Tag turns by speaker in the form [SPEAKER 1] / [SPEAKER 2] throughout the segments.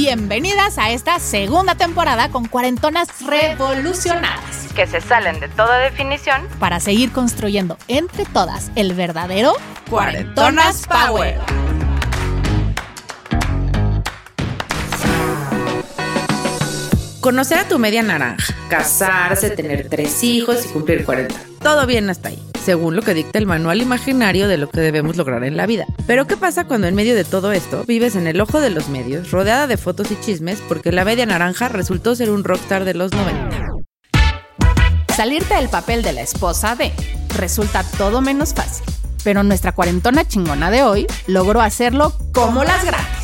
[SPEAKER 1] Bienvenidas a esta segunda temporada con cuarentonas revolucionadas
[SPEAKER 2] que se salen de toda definición.
[SPEAKER 1] para seguir construyendo entre todas el verdadero
[SPEAKER 3] Cuarentonas Power. Conocer a tu media naranja, casarse, tener tres hijos y cumplir 40. Todo bien hasta ahí, según lo que dicta el manual imaginario de lo que debemos lograr en la vida. Pero ¿qué pasa cuando en medio de todo esto vives en el ojo de los medios, rodeada de fotos y chismes, porque la media naranja resultó ser un rockstar de los 90?
[SPEAKER 1] Salirte del papel de la esposa de resulta todo menos fácil. Pero nuestra cuarentona chingona de hoy logró hacerlo como las grandes,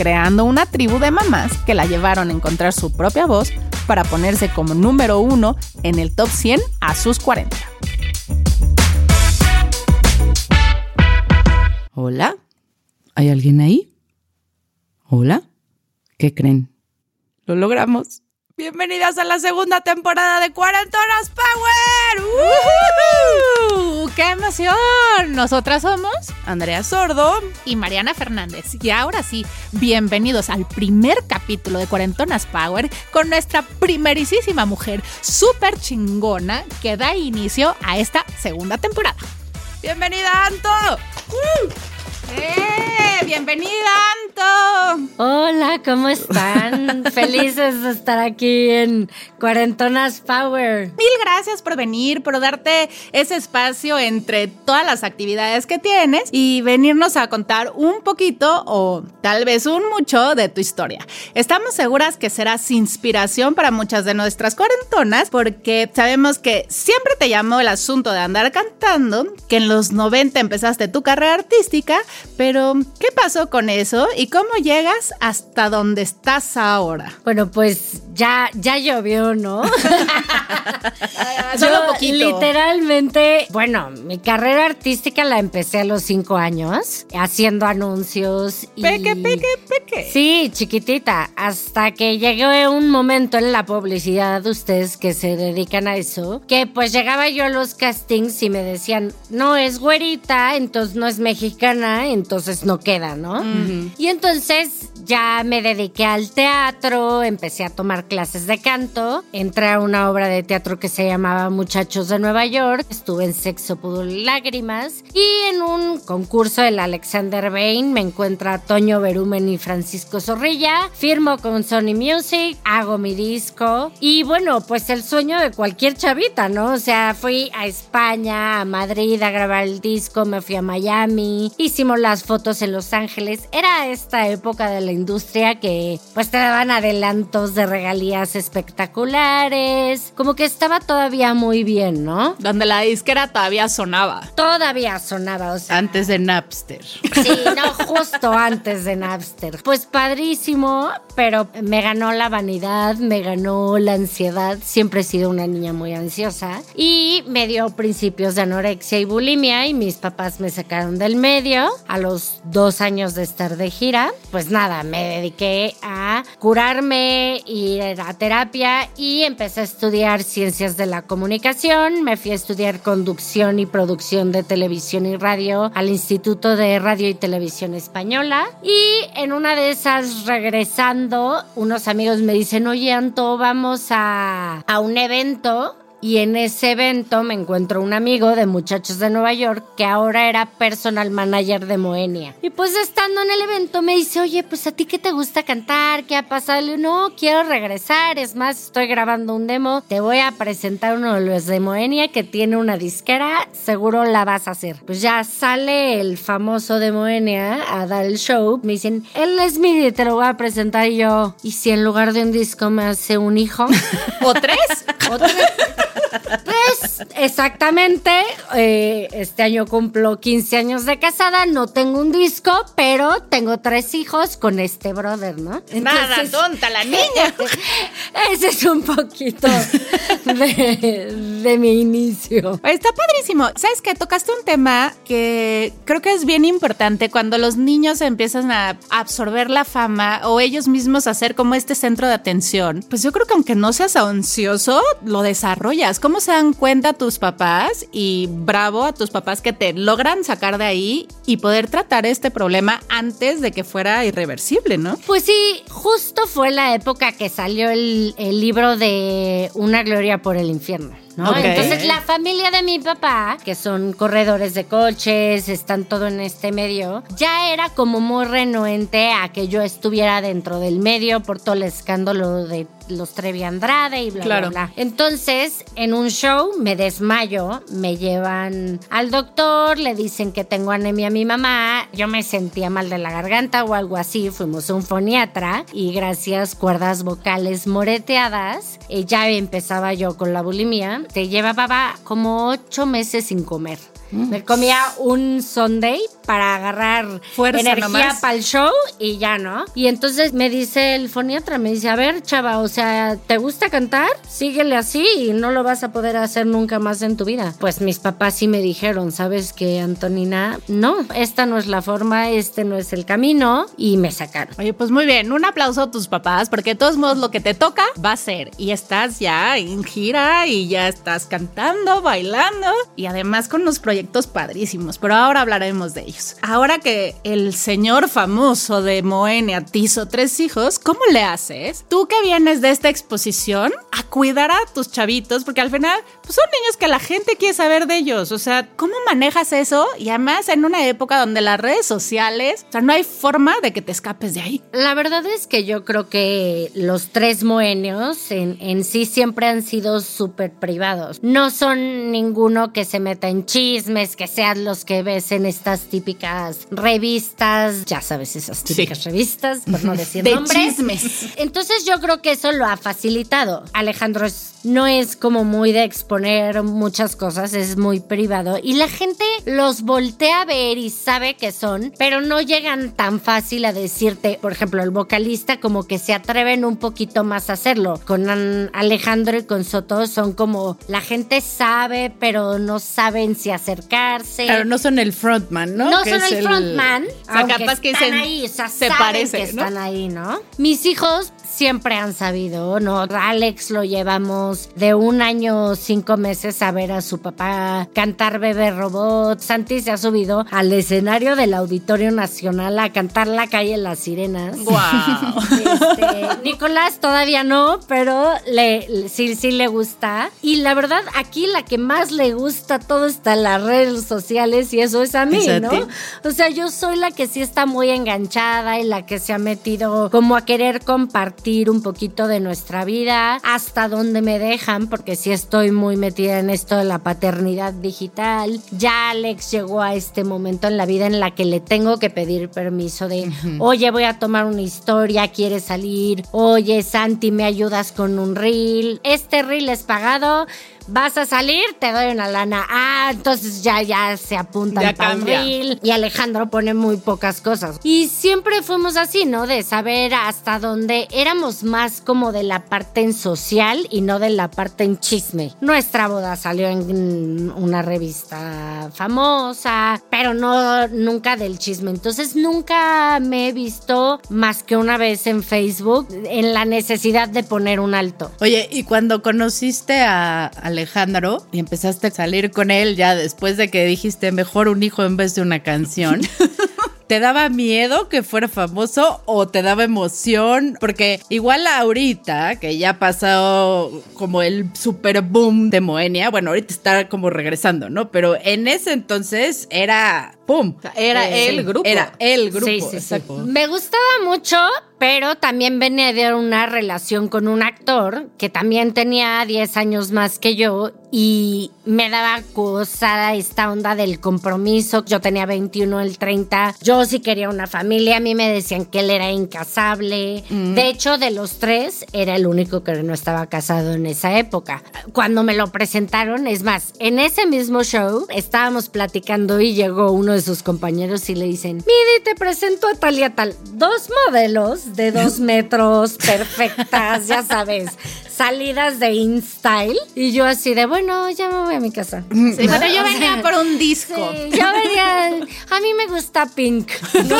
[SPEAKER 1] creando una tribu de mamás que la llevaron a encontrar su propia voz para ponerse como número uno en el top 100 a sus 40.
[SPEAKER 3] ¿Hola? ¿Hay alguien ahí? ¿Hola? ¿Qué creen? Lo logramos. Bienvenidas a la segunda temporada de Cuarentonas Power.
[SPEAKER 1] ¡Uh! ¡Qué Nosotras somos
[SPEAKER 3] Andrea Sordo.
[SPEAKER 1] y Mariana Fernández. Y ahora sí, bienvenidos al primer capítulo de Cuarentonas Power con nuestra primerísima mujer súper chingona que da inicio a esta segunda temporada.
[SPEAKER 3] Bienvenida, Anto.
[SPEAKER 1] ¡Eh! ¡Bienvenida, Anto!
[SPEAKER 4] Hola, ¿cómo están? Felices de estar aquí en Cuarentonas Power.
[SPEAKER 1] Mil gracias por venir, por darte ese espacio entre todas las actividades que tienes y venirnos a contar un poquito o tal vez un mucho de tu historia. Estamos seguras que serás inspiración para muchas de nuestras cuarentonas porque sabemos que siempre te llamó el asunto de andar cantando, que en los 90 empezaste tu carrera artística, pero ¿qué pasó con eso y cómo llegas hasta donde estás ahora?
[SPEAKER 4] Bueno, pues ya, ya llovió, ¿no?
[SPEAKER 1] Solo
[SPEAKER 4] Yo,
[SPEAKER 1] poquito.
[SPEAKER 4] Literalmente, bueno, mi carrera artística la empecé a los cinco años, haciendo anuncios. Y...
[SPEAKER 1] Peque, peque, peque.
[SPEAKER 4] Sí, chiquitita, hasta que llegué un momento en la publicidad de ustedes que se dedican a eso, que pues llegaba yo a los castings y me decían, no es güerita, entonces no es mexicana, entonces no queda, ¿no? Y entonces ya me dediqué al teatro, empecé a tomar clases de canto, entré a una obra de teatro que se llamaba Muchachos de Nueva York, estuve en Sexo, Pudor y Lágrimas y en un concurso del Alexander Bain me encuentra Toño Berumen y Francisco Zorrilla, firmo con Sony Music, hago mi disco y bueno, pues el sueño de cualquier chavita, ¿no? O sea, fui a España, a Madrid a grabar el disco, me fui a Miami, hicimos las fotos en Los Ángeles, era esta época de la industria que pues te daban adelantos de regalías espectaculares, como que estaba todavía muy bien, ¿no?
[SPEAKER 1] Donde la disquera todavía sonaba.
[SPEAKER 4] Todavía sonaba, o sea,
[SPEAKER 3] Antes de Napster.
[SPEAKER 4] Sí, no, justo antes de Napster. Pues padrísimo, pero me ganó la vanidad, me ganó la ansiedad. Siempre he sido una niña muy ansiosa. Y me dio principios de anorexia y bulimia y mis papás me sacaron del medio a los dos años de estar de gira. Pues nada, me dediqué a curarme, ir a terapia y empecé a estudiar ciencias de la comunicación. Me fui a estudiar conducción y producción de televisión y radio al Instituto de Radio y Televisión Española. Y en una de esas, regresando, unos amigos me dicen, oye, Anto, vamos a, a un evento Y en ese evento me encuentro un amigo de Muchachos de Nueva York que ahora era personal manager de Moenia. Y pues estando en el evento me dice, oye, pues a ti qué te gusta cantar, qué ha pasado. Le digo, no, quiero regresar, es más, estoy grabando un demo, te voy a presentar uno de los de Moenia que tiene una disquera, seguro la vas a hacer. Pues ya sale el famoso de Moenia a dar el show, me dicen, él es mi, te lo voy a presentar y yo, ¿y si en lugar de un disco me hace un hijo?
[SPEAKER 1] ¿O tres?
[SPEAKER 4] Otra Pues exactamente, eh, este año cumplo 15 años de casada, no tengo un disco, pero tengo tres hijos con este brother, ¿no?
[SPEAKER 1] Nada,
[SPEAKER 4] Entonces,
[SPEAKER 1] tonta la niña.
[SPEAKER 4] Ese es un poquito de, de mi inicio.
[SPEAKER 1] Está padrísimo. ¿Sabes qué? Tocaste un tema que creo que es bien importante cuando los niños empiezan a absorber la fama o ellos mismos a ser como este centro de atención. Pues yo creo que aunque no seas ansioso, lo desarrollas. ¿Cómo se dan cuenta tus papás? Y bravo a tus papás que te logran sacar de ahí y poder tratar este problema antes de que fuera irreversible, ¿no?
[SPEAKER 4] Pues sí, justo fue la época que salió el, el libro de Una Gloria por el Infierno. ¿No?
[SPEAKER 1] Ok.
[SPEAKER 4] Entonces la familia de mi papá, que son corredores de coches, están todo en este medio, ya era como muy renuente a que yo estuviera dentro del medio por todo el escándalo de los Trevi Andrade y bla,
[SPEAKER 1] Claro.
[SPEAKER 4] bla, bla. Entonces, en un show me desmayo, me llevan al doctor, le dicen que tengo anemia a mi mamá, yo me sentía mal de la garganta o algo así, fuimos a un foniatra y gracias cuerdas vocales moreteadas, eh, ya empezaba yo con la bulimia, te llevaba como ocho meses sin comer. Me comía un Sunday para agarrar
[SPEAKER 1] Fuerza
[SPEAKER 4] energía para el show y ya no. Y entonces me dice el foniatra, me dice, a ver, chava, o sea, ¿te gusta cantar? Síguele así y no lo vas a poder hacer nunca más en tu vida. Pues mis papás sí me dijeron, ¿sabes qué, Antonina? No, esta no es la forma, este no es el camino y me sacaron.
[SPEAKER 1] Oye, pues muy bien, un aplauso a tus papás, porque de todos modos lo que te toca va a ser. Y estás ya en gira y ya estás cantando, bailando y además con unos proyectos padrísimos, pero ahora hablaremos de ellos. Ahora que el señor famoso de Moenia te hizo tres hijos, ¿cómo le haces? Tú que vienes de esta exposición a cuidar a tus chavitos, porque al final pues son niños que la gente quiere saber de ellos. O sea, ¿cómo manejas eso? Y además en una época donde las redes sociales, o sea, no hay forma de que te escapes de ahí.
[SPEAKER 4] La verdad es que yo creo que los tres moenios en, en sí siempre han sido súper privados. No son ninguno que se meta en chismes, que sean los que ves en estas típicas revistas, ya sabes, esas típicas
[SPEAKER 1] Sí.
[SPEAKER 4] revistas, por no decir
[SPEAKER 1] De
[SPEAKER 4] nombres.
[SPEAKER 1] chismes.
[SPEAKER 4] Entonces yo creo que eso lo ha facilitado. Alejandro no es como muy de exponer muchas cosas, es muy privado y la gente los voltea a ver y sabe que son, pero no llegan tan fácil a decirte, por ejemplo, el vocalista como que se atreven un poquito más a hacerlo. Con An- Alejandro y con Soto son como la gente sabe, pero no saben si acercarse.
[SPEAKER 3] Claro, no son el frontman, ¿no?
[SPEAKER 4] No
[SPEAKER 3] Que
[SPEAKER 4] son el, frontman.
[SPEAKER 1] O sea, capaz que
[SPEAKER 4] están
[SPEAKER 1] dicen,
[SPEAKER 4] ahí, o sea,
[SPEAKER 1] se
[SPEAKER 4] saben
[SPEAKER 1] parece,
[SPEAKER 4] que
[SPEAKER 1] ¿no?
[SPEAKER 4] están ahí, ¿no? Mis hijos siempre han sabido, ¿no? Alex lo llevamos de un año, cinco meses a ver a su papá cantar Bebé Robot. Santi se ha subido al escenario del Auditorio Nacional a cantar La Calle Las Sirenas.
[SPEAKER 1] Wow.
[SPEAKER 4] Este, Nicolás todavía no, pero le, sí, sí le gusta. Y la verdad, aquí la que más le gusta todo está en las redes sociales y eso es a mí, ¿no? O sea, yo soy la que sí está muy enganchada y la que se ha metido como a querer compartir un poquito de nuestra vida hasta donde me dejan, porque sí estoy muy metida en esto de la paternidad digital. Ya Alex llegó a este momento en la vida en la que le tengo que pedir permiso de, oye, voy a tomar una historia, ¿quieres salir? Oye, Santi, ¿me ayudas con un reel? Este reel es pagado. Vas a salir, te doy una lana. Ah, entonces ya, ya se apuntan
[SPEAKER 1] Ya
[SPEAKER 4] el. Y Alejandro pone muy pocas cosas. Y siempre fuimos así, ¿no? De saber hasta dónde éramos más como de la parte en social y no de la parte en chisme. Nuestra boda salió en una revista famosa, pero no nunca del chisme. Entonces nunca me he visto más que una vez en Facebook en la necesidad de poner un alto.
[SPEAKER 3] Oye, y cuando conociste a Alejandro y empezaste a salir con él ya después de que dijiste mejor un hijo en vez de una canción, ¿te daba miedo que fuera famoso o te daba emoción? Porque igual ahorita, que ya ha pasado como el super boom de Moenia, bueno, ahorita está como regresando, ¿no? Pero en ese entonces era ¡pum!
[SPEAKER 1] Era el grupo.
[SPEAKER 3] Era el grupo,
[SPEAKER 4] Sí, sí. Me gustaba mucho, pero también venía de una relación con un actor que también tenía 10 años más que yo y me daba cosa esta onda del compromiso. Yo tenía 21, el 30. Yo sí quería una familia. A mí me decían que él era incasable. De hecho, de los tres, era el único que no estaba casado en esa época. Cuando me lo presentaron, es más, en ese mismo show estábamos platicando y llegó uno de sus compañeros y le dicen, Midi, te presento a tal y a tal. Dos modelos de dos metros, perfectas, ya sabes. salidas de InStyle. Y yo así de, bueno, ya me voy a mi casa.
[SPEAKER 1] Sí, bueno, yo venía por un disco.
[SPEAKER 4] Sí, yo venía, a mí me gusta Pink. ¿no?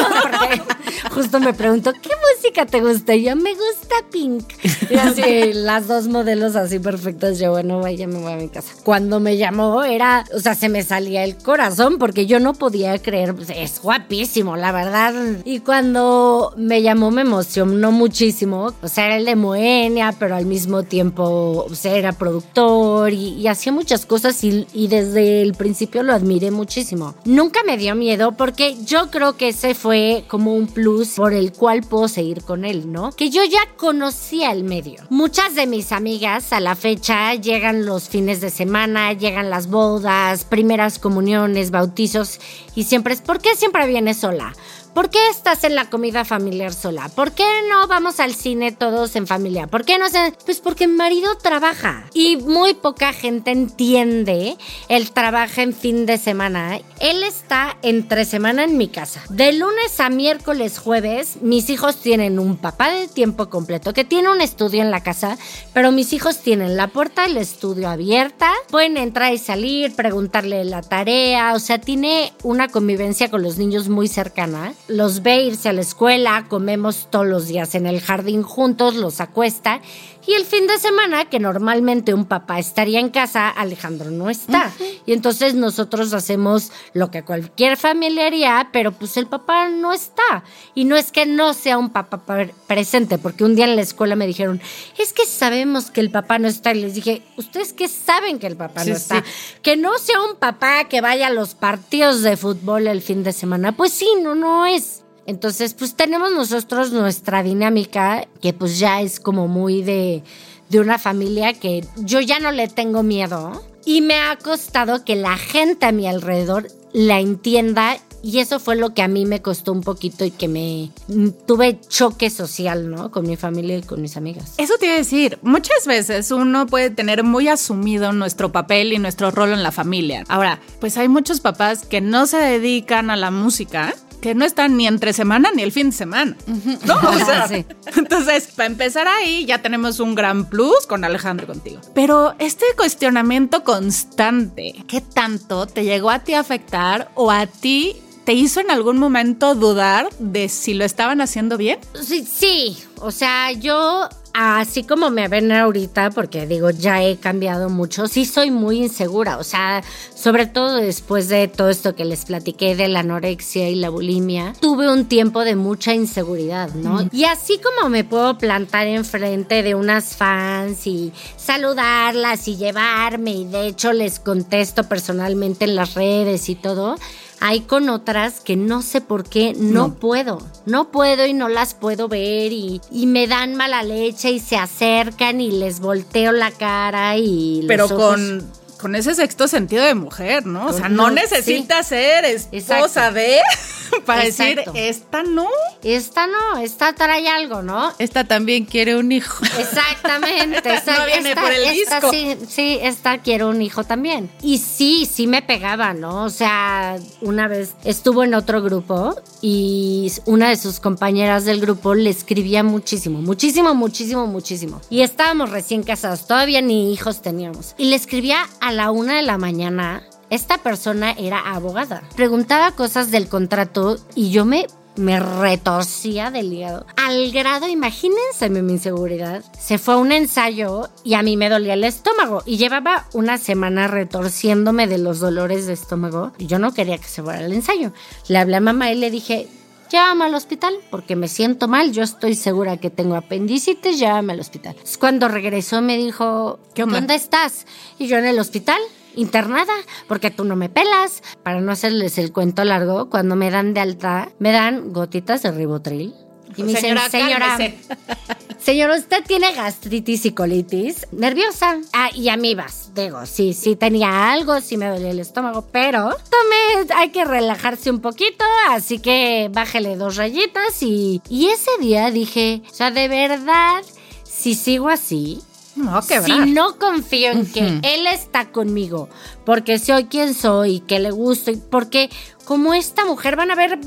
[SPEAKER 4] Justo me preguntó, ¿qué música te gusta? Y yo, me gusta Pink. Y así, las dos modelos así perfectas. Yo, bueno, ya me voy a mi casa. Cuando me llamó, era, o sea, se me salía el corazón porque yo no podía creer, pues, es guapísimo, la verdad. Y cuando me llamó, me emocionó muchísimo. O sea, era el de Moenia, pero al mismo tiempo, o sea, era productor y, y hacía muchas cosas y, desde el principio lo admiré muchísimo. Nunca me dio miedo porque yo creo que ese fue como un plus por el cual puedo seguir con él, ¿no? Que yo ya conocía el medio. Muchas de mis amigas a la fecha llegan los fines de semana, llegan las bodas, primeras comuniones, bautizos y siempre es, ¿por qué siempre vienes sola? ¿Por qué estás en la comida familiar sola? ¿Por qué no vamos al cine todos en familia? ¿Por qué no? Pues porque mi marido trabaja. Y muy poca gente entiende el trabajo en fin de semana. Él está entre semana en mi casa. De lunes a miércoles, jueves, mis hijos tienen un papá de tiempo completo que tiene un estudio en la casa, pero mis hijos tienen la puerta del estudio abierta. Pueden entrar y salir, preguntarle la tarea. O sea, tiene una convivencia con los niños muy cercana los ve irse a la escuela, comemos todos los días en el jardín juntos, los acuesta. Y el fin de semana, que normalmente un papá estaría en casa, Alejandro no está. Y entonces nosotros hacemos lo que cualquier familia haría, pero pues el papá no está. Y no es que no sea un papá pre- presente, porque un día en la escuela me dijeron, es que sabemos que el papá no está. Y les dije, ¿ustedes qué saben que el papá no está?
[SPEAKER 3] sí.
[SPEAKER 4] Que no sea un papá que vaya a los partidos de fútbol el fin de semana. Pues sí, no, no es. Entonces, pues tenemos nosotros nuestra dinámica, que pues ya es como muy de, de una familia que yo ya no le tengo miedo. Y me ha costado que la gente a mi alrededor la entienda. Y eso fue lo que a mí me costó un poquito y que me tuve choque social, ¿no? Con mi familia y con mis amigas.
[SPEAKER 1] Eso te iba a decir, muchas veces uno puede tener muy asumido nuestro papel y nuestro rol en la familia. Ahora, pues hay muchos papás que no se dedican a la música, que no están ni entre semana ni el fin de semana. ¿No? O sea,
[SPEAKER 4] Sí.
[SPEAKER 1] entonces, para empezar ahí, ya tenemos un gran plus con Alejandro contigo. Pero este cuestionamiento constante, ¿qué tanto te llegó a ti a afectar o a ti te hizo en algún momento dudar de si lo estaban haciendo bien?
[SPEAKER 4] Sí, sí, o sea, yo así como me ven ahorita, porque digo, ya he cambiado mucho, sí soy muy insegura, o sea, sobre todo después de todo esto que les platiqué de la anorexia y la bulimia, tuve un tiempo de mucha inseguridad, ¿no? Y así como me puedo plantar enfrente de unas fans y saludarlas y llevarme, y de hecho les contesto personalmente en las redes y todo, hay con otras que no sé por qué no, puedo. No puedo y no las puedo ver y, y me dan mala leche y se acercan y les volteo la cara y... los
[SPEAKER 1] Pero
[SPEAKER 4] ojos-
[SPEAKER 1] con, con ese sexto sentido de mujer, ¿no? O sea, no necesitas ser esposa
[SPEAKER 4] Exacto.
[SPEAKER 1] de para
[SPEAKER 4] Exacto.
[SPEAKER 1] decir, esta no.
[SPEAKER 4] Esta no, esta trae algo, ¿no?
[SPEAKER 3] Esta también quiere un hijo.
[SPEAKER 4] Exactamente. esa-
[SPEAKER 1] No viene
[SPEAKER 4] esta-
[SPEAKER 1] por el
[SPEAKER 4] esta
[SPEAKER 1] disco.
[SPEAKER 4] Sí, sí, esta quiero un hijo también. Y sí, sí me pegaba, ¿no? O sea, una vez estuvo en otro grupo y una de sus compañeras del grupo le escribía muchísimo, muchísimo, muchísimo, muchísimo. Y estábamos recién casados, todavía ni hijos teníamos. Y le escribía a la una de la mañana. Esta persona era abogada. Preguntaba cosas del contrato y yo me me retorcía del hígado. Al grado, imagínense mi inseguridad. Se fue a un ensayo y a mí me dolía el estómago. Y llevaba una semana retorciéndome de los dolores de estómago. Yo no quería que se fuera al ensayo. Le hablé a mamá y le dije, llévame al hospital porque me siento mal. Yo estoy segura que tengo apendicitis, llévame al hospital. Entonces, Cuando regresó me dijo,
[SPEAKER 1] ¿Qué onda?
[SPEAKER 4] ¿dónde estás? Y yo en el hospital. Internada, porque tú no me pelas. Para no hacerles el cuento largo, cuando me dan de alta, me dan gotitas de ribotril. Y me dicen,
[SPEAKER 1] Señora,
[SPEAKER 4] señora,
[SPEAKER 1] cálmese".
[SPEAKER 4] señor, usted tiene gastritis y colitis nerviosa. Ah, y amibas. Digo, sí, sí tenía algo, sí me dolía el estómago, pero tome, hay que relajarse un poquito, así que bájele dos rayitas y, y ese día dije, o sea, de verdad, si sigo así,
[SPEAKER 1] No,
[SPEAKER 4] si no confío en que él está conmigo porque soy quien soy, que le gusto, y porque como esta mujer van a ver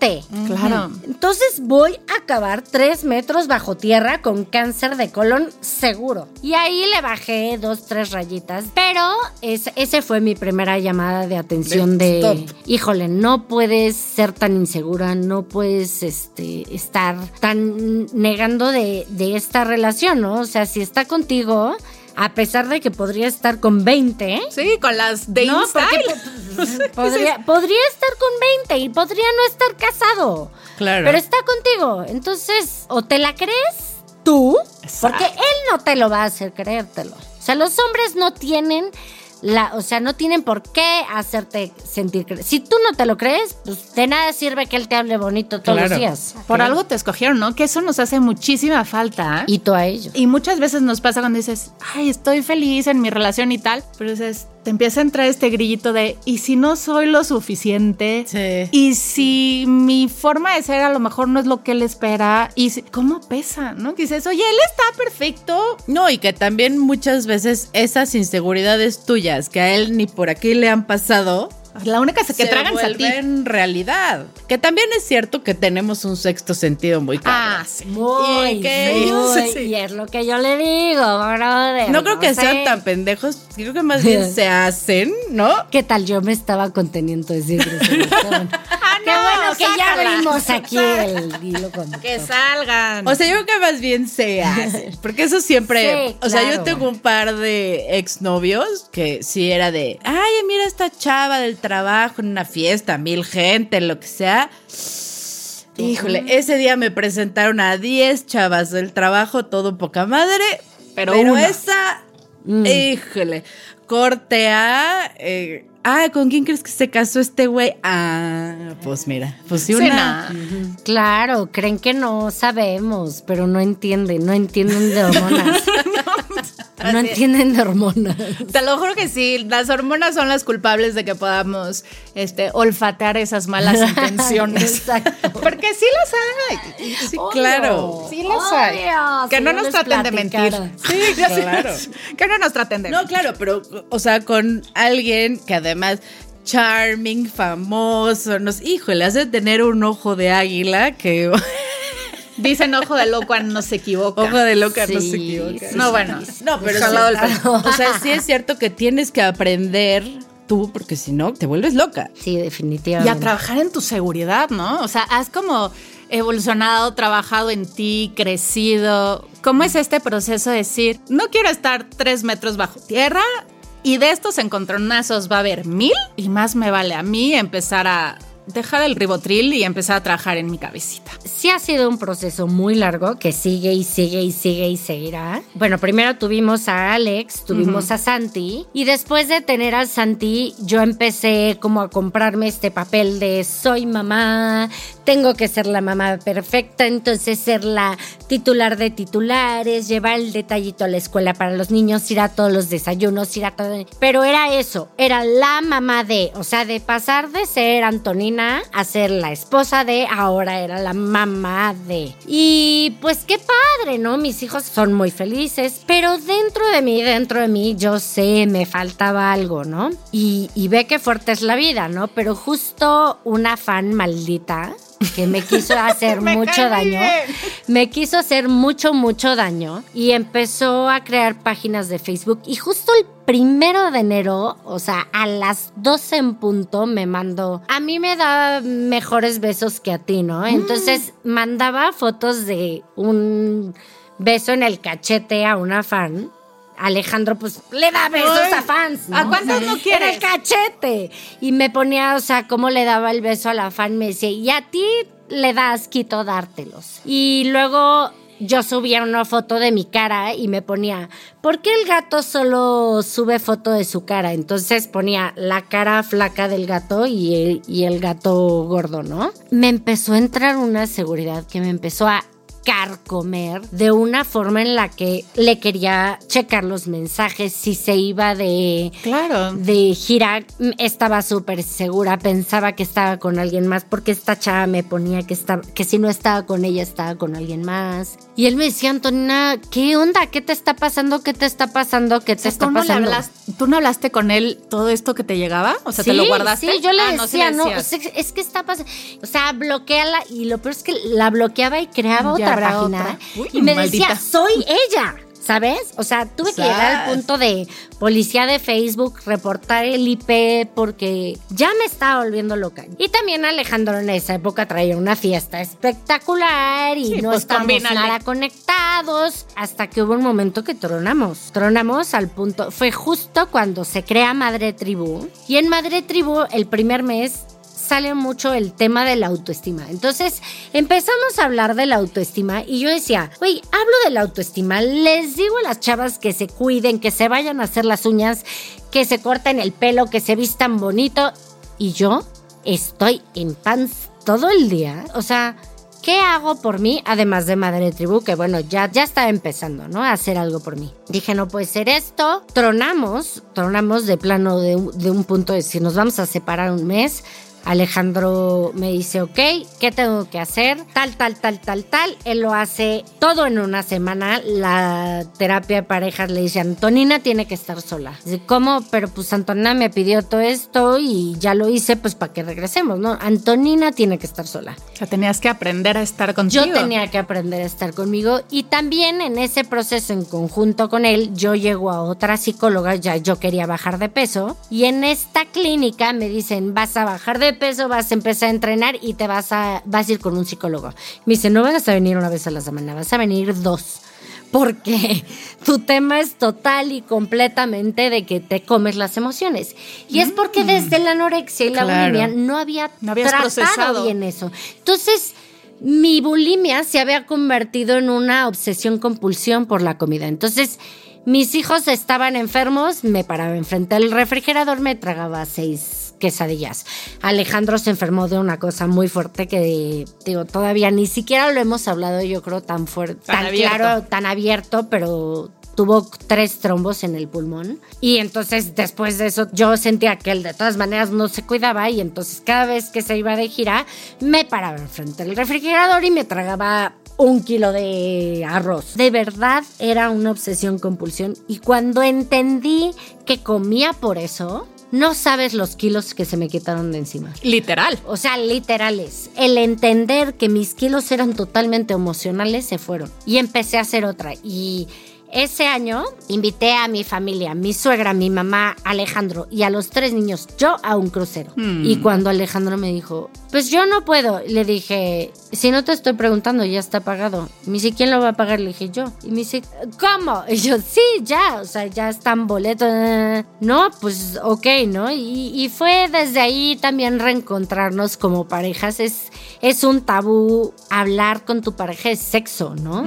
[SPEAKER 4] 20.
[SPEAKER 1] Claro.
[SPEAKER 4] Entonces voy a acabar tres metros bajo tierra con cáncer de colon seguro. Y ahí le bajé dos, tres rayitas. Pero es, ese fue mi primera llamada de atención de,
[SPEAKER 3] Stop.
[SPEAKER 4] híjole, no puedes ser tan insegura, no puedes este, estar tan negando de, de esta relación, ¿no? O sea, si está contigo, a pesar de que podría estar con 20,
[SPEAKER 1] Sí, con las de
[SPEAKER 4] no, porque podría, podría estar con 20 y podría no estar casado.
[SPEAKER 3] Claro.
[SPEAKER 4] Pero está contigo. Entonces, o te la crees tú, porque él no te lo va a hacer creértelo. O sea, los hombres no tienen la, o sea, no tienen por qué hacerte sentir Si tú no te lo crees, pues de nada sirve que él te hable bonito todos
[SPEAKER 3] Claro.
[SPEAKER 4] los días.
[SPEAKER 1] Por algo te escogieron, ¿no? Que eso nos hace muchísima falta.
[SPEAKER 4] Y tú a ellos.
[SPEAKER 1] Y muchas veces nos pasa cuando dices, ay, estoy feliz en mi relación y tal, pero dices, te empieza a entrar este grillito de, ¿y si no soy lo suficiente?
[SPEAKER 3] Sí.
[SPEAKER 1] Y si mi forma de ser a lo mejor no es lo que él espera, y si- ¿cómo pesa? ¿No? Que dices, oye, él está perfecto.
[SPEAKER 3] No, y que también muchas veces esas inseguridades tuyas que a él ni por aquí le han pasado,
[SPEAKER 1] La única que tragan es a ti.
[SPEAKER 3] vuelven realidad. Que también es cierto que tenemos un sexto sentido muy cabrón.
[SPEAKER 1] Ah, sí.
[SPEAKER 4] Muy,
[SPEAKER 3] Y que-
[SPEAKER 4] muy,
[SPEAKER 3] sí.
[SPEAKER 4] y es lo que yo le digo, brother.
[SPEAKER 3] No creo que
[SPEAKER 4] sé.
[SPEAKER 3] sean tan pendejos, creo que más bien se hacen, ¿no?
[SPEAKER 4] ¿Qué tal? Yo me estaba conteniendo de decir groserías. Qué bueno.
[SPEAKER 1] Ah,
[SPEAKER 4] Qué bueno que ya abrimos aquí el hilo conductor.
[SPEAKER 1] Que salgan.
[SPEAKER 3] O sea, yo creo que más bien se hace. Porque eso siempre.
[SPEAKER 4] Sí,
[SPEAKER 3] o sea, yo
[SPEAKER 4] claro.
[SPEAKER 3] tengo un par de exnovios que sí era de. Ay, mira esta chava del trabajo en una fiesta, mil gente, lo que sea. Híjole, ese día me presentaron a 10 chavas del trabajo, todo poca madre.
[SPEAKER 1] Pero
[SPEAKER 3] Pero,
[SPEAKER 1] una.
[SPEAKER 3] esa.
[SPEAKER 4] Mm.
[SPEAKER 3] Híjole. Corte a. eh, ah, ¿con quién crees que se casó este güey? Ah, pues mira. Pues sí, una.
[SPEAKER 4] Claro, creen que no sabemos, pero no entienden, no entienden de hormonas. no entienden de hormonas.
[SPEAKER 1] Te lo juro que sí, las hormonas son las culpables de que podamos este, olfatear esas malas intenciones.
[SPEAKER 4] Exacto.
[SPEAKER 1] Porque sí las hay.
[SPEAKER 3] Sí,
[SPEAKER 4] Obvio.
[SPEAKER 3] claro.
[SPEAKER 1] Sí las hay.
[SPEAKER 4] Obvio,
[SPEAKER 1] Que
[SPEAKER 4] si
[SPEAKER 1] no nos traten de mentir.
[SPEAKER 3] Sí, claro.
[SPEAKER 1] Que no nos traten de
[SPEAKER 3] No, claro, pero, o sea, con alguien que además charming, famoso, nos, híjole, hace tener un ojo de águila que
[SPEAKER 1] Dicen ojo de loco no se equivoca.
[SPEAKER 3] ojo de loca no se equivoca.
[SPEAKER 4] sí,
[SPEAKER 1] No, bueno.
[SPEAKER 3] No, pero sí, o sea, sí es cierto que tienes que aprender tú, porque si no, te vuelves loca.
[SPEAKER 4] Sí,
[SPEAKER 1] Y
[SPEAKER 4] definitivamente.
[SPEAKER 1] a trabajar en tu seguridad, ¿no? O sea, has como evolucionado, trabajado en ti, crecido. ¿Cómo es este proceso de decir, no quiero estar tres metros bajo tierra y de estos encontronazos va a haber mil y más me vale a mí empezar a dejar el ribotril y empezar a trabajar en mi cabecita?
[SPEAKER 4] Sí ha sido un proceso muy largo que sigue y sigue y sigue y seguirá. Bueno, primero tuvimos a Alex, tuvimos a Santi y después de tener a Santi yo empecé como a comprarme este papel de soy mamá, tengo que ser la mamá perfecta, entonces ser la titular de titulares, llevar el detallito a la escuela para los niños, ir a todos los desayunos, ir a todo... Pero era eso, era la mamá de, o sea, de pasar de ser Antonina a ser la esposa de, ahora era la mamá de. Y pues qué padre, ¿no? Mis hijos son muy felices, pero dentro de mí, dentro de mí, yo sé, me faltaba algo, ¿no? Y, y ve qué fuerte es la vida, ¿no? Pero justo una fan maldita que me quiso hacer
[SPEAKER 1] Me
[SPEAKER 4] mucho daño, me quiso hacer mucho, mucho daño y empezó a crear páginas de Facebook y justo el primero de enero, o sea, a las 12 en punto me mandó, a mí me da mejores besos que a ti, ¿no? Entonces mandaba fotos de un beso en el cachete a una fan. Alejandro, pues, le da besos
[SPEAKER 1] Ay,
[SPEAKER 4] a fans.
[SPEAKER 1] ¿a cuántos no quieres?
[SPEAKER 4] Era el cachete. Y me ponía, o sea, cómo le daba el beso a la fan. Me decía, y a ti le das quito dártelos. Y luego yo subía una foto de mi cara y me ponía, ¿por qué el gato solo sube foto de su cara? Entonces ponía la cara flaca del gato y el, y el gato gordo, ¿no? Me empezó a entrar una seguridad que me empezó a carcomer de una forma en la que le quería checar los mensajes, si se iba de,
[SPEAKER 1] Claro.
[SPEAKER 4] de gira, mm, estaba súper segura, pensaba que estaba con alguien más, porque esta chava me ponía que, estaba, que si no estaba con ella, estaba con alguien más. Y él me decía, Antonina, ¿qué onda? ¿Qué te está pasando? ¿Qué te está pasando? ¿Qué te
[SPEAKER 1] O sea,
[SPEAKER 4] está
[SPEAKER 1] ¿tú, no le
[SPEAKER 4] pasando?
[SPEAKER 1] hablas- ¿Tú no hablaste con él todo esto que te llegaba? O sea, ¿te lo guardaste?
[SPEAKER 4] Sí, yo le
[SPEAKER 1] Ah, no, sí le
[SPEAKER 4] decía, no,
[SPEAKER 1] decías.
[SPEAKER 4] es, es que está pasando. O sea, bloqueala. Y lo peor es que la bloqueaba y creaba
[SPEAKER 1] Ya
[SPEAKER 4] otra página.
[SPEAKER 1] Uy,
[SPEAKER 4] y me
[SPEAKER 1] maldita.
[SPEAKER 4] decía, soy ella. ¿Sabes? O sea, tuve que llegar al punto de policía de Facebook, reportar el IP porque ya me estaba volviendo loca. Y también Alejandro en esa época traía una fiesta espectacular y
[SPEAKER 1] Sí,
[SPEAKER 4] no
[SPEAKER 1] pues,
[SPEAKER 4] estábamos nada conectados hasta que hubo un momento que tronamos. Tronamos al punto, fue justo cuando se crea Madre Tribu y en Madre Tribu el primer mes sale mucho el tema de la autoestima. Entonces empezamos a hablar de la autoestima y yo decía, güey, hablo de la autoestima, les digo a las chavas que se cuiden, que se vayan a hacer las uñas, que se corten el pelo, que se vistan bonito y yo estoy en pants todo el día. O sea, ¿qué hago por mí? Además de Madre Tribu, que bueno, ya, ya estaba empezando, ¿no? A hacer algo por mí. Dije, no puede ser esto. Tronamos, tronamos de plano de un punto de si nos vamos a separar un mes. Alejandro me dice, ok, ¿qué tengo que hacer? Tal, tal, tal, tal, tal. Él lo hace todo en una semana. La terapia de parejas le dice, Antonina tiene que estar sola. Dice, ¿cómo? Pero pues Antonina me pidió todo esto y ya lo hice pues para que regresemos, ¿no? Antonina tiene que estar sola.
[SPEAKER 1] O sea, tenías que aprender a estar contigo.
[SPEAKER 4] Yo tenía que aprender a estar conmigo y también en ese proceso en conjunto con él, yo llego a otra psicóloga, ya yo quería bajar de peso y en esta clínica me dicen, vas a bajar de peso, vas a empezar a entrenar y te vas a, vas a ir con un psicólogo. Me dice, no vas a venir una vez a la semana, vas a venir dos. Porque tu tema es total y completamente de que te comes las emociones. Y es porque desde la anorexia y la bulimia no había
[SPEAKER 1] No
[SPEAKER 4] tratado
[SPEAKER 1] procesado.
[SPEAKER 4] bien eso. Entonces, mi bulimia se había convertido en una obsesión compulsión por la comida. Entonces, mis hijos estaban enfermos, me paraba enfrente del refrigerador, me tragaba seis quesadillas. Alejandro se enfermó de una cosa muy fuerte que, digo, todavía ni siquiera lo hemos hablado, yo creo, tan fuerte,
[SPEAKER 1] Tan
[SPEAKER 4] claro, tan abierto, pero tuvo tres trombos en el pulmón. Y entonces después de eso yo sentía que él de todas maneras no se cuidaba y entonces cada vez que se iba de gira me paraba enfrente del refrigerador y me tragaba un kilo de arroz. De verdad era una obsesión compulsión y cuando entendí que comía por eso, no sabes los kilos que se me quitaron de encima.
[SPEAKER 1] Literal.
[SPEAKER 4] O sea, literales. El entender que mis kilos eran totalmente emocionales se fueron. Y empecé a hacer otra. Y ese año invité a mi familia, mi suegra, mi mamá, Alejandro y a los tres niños, yo a un crucero.
[SPEAKER 1] Hmm.
[SPEAKER 4] Y cuando Alejandro me dijo, pues yo no puedo, le dije, si no te estoy preguntando, ya está pagado. Me dice, ¿quién lo va a pagar? Le dije, yo. Y me dice, ¿cómo? Y yo, sí, ya, o sea, ya están boletos. No, pues ok, ¿no? Y, y fue desde ahí también reencontrarnos como parejas. Es, es un tabú hablar con tu pareja de sexo, ¿no?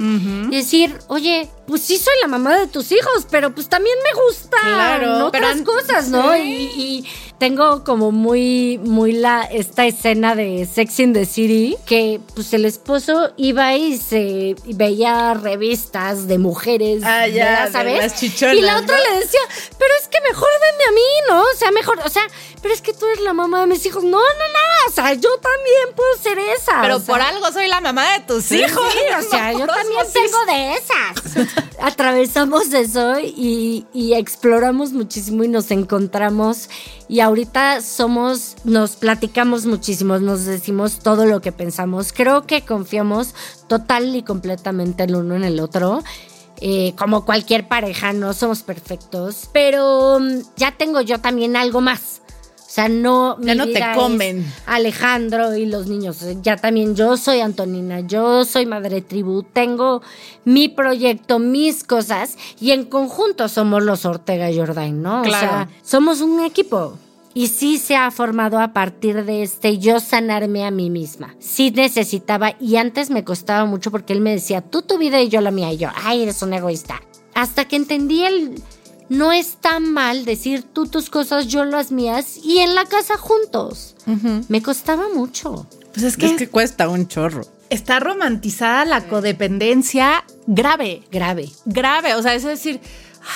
[SPEAKER 4] Y decir, oye, pues sí soy la mamá de tus hijos, pero pues también me gusta
[SPEAKER 1] Claro,
[SPEAKER 4] otras cosas, ¿no?
[SPEAKER 1] sí.
[SPEAKER 4] Y tengo como muy, muy la, esta escena de Sex in the City, que pues el esposo iba y se y veía revistas de mujeres,
[SPEAKER 1] Ah, ya,
[SPEAKER 4] ¿sabes?
[SPEAKER 1] las chichonas,
[SPEAKER 4] y la otra
[SPEAKER 1] ¿no?
[SPEAKER 4] le decía, pero es que mejor venme a mí, ¿no? O sea, mejor, o sea, pero es que tú eres la mamá de mis hijos. No, no, no, o sea, yo también puedo ser esa.
[SPEAKER 1] Pero
[SPEAKER 4] o sea.
[SPEAKER 1] por algo soy la mamá de tus
[SPEAKER 4] Sí,
[SPEAKER 1] hijos.
[SPEAKER 4] sí, o sea,
[SPEAKER 1] No,
[SPEAKER 4] yo también tengo de esas. Atravesamos eso y, y exploramos muchísimo y nos encontramos. Y ahorita somos, nos platicamos muchísimo, nos decimos todo lo que pensamos. Creo que confiamos total y completamente el uno en el otro. Eh, como cualquier pareja, no somos perfectos, pero mm, ya tengo yo también algo más. O sea, no,
[SPEAKER 1] Ya
[SPEAKER 4] mi
[SPEAKER 1] no te
[SPEAKER 4] vida
[SPEAKER 1] comen.
[SPEAKER 4] Alejandro y los niños. Ya también yo soy Antonina, yo soy Madre Tribu, tengo mi proyecto, mis cosas y en conjunto somos los Ortega Jordain, ¿no?
[SPEAKER 1] Claro.
[SPEAKER 4] O sea, somos un equipo. Y sí se ha formado a partir de este yo sanarme a mí misma. Sí necesitaba y antes me costaba mucho porque él me decía, tú tu vida y yo la mía y yo, ay, eres un egoísta. Hasta que entendí el... No es tan mal decir tú tus cosas, yo las mías y en la casa juntos. Me costaba mucho.
[SPEAKER 1] Pues es que,
[SPEAKER 3] Es que cuesta un chorro.
[SPEAKER 1] está romantizada la codependencia grave,
[SPEAKER 4] Grave.
[SPEAKER 1] grave. O sea, es decir,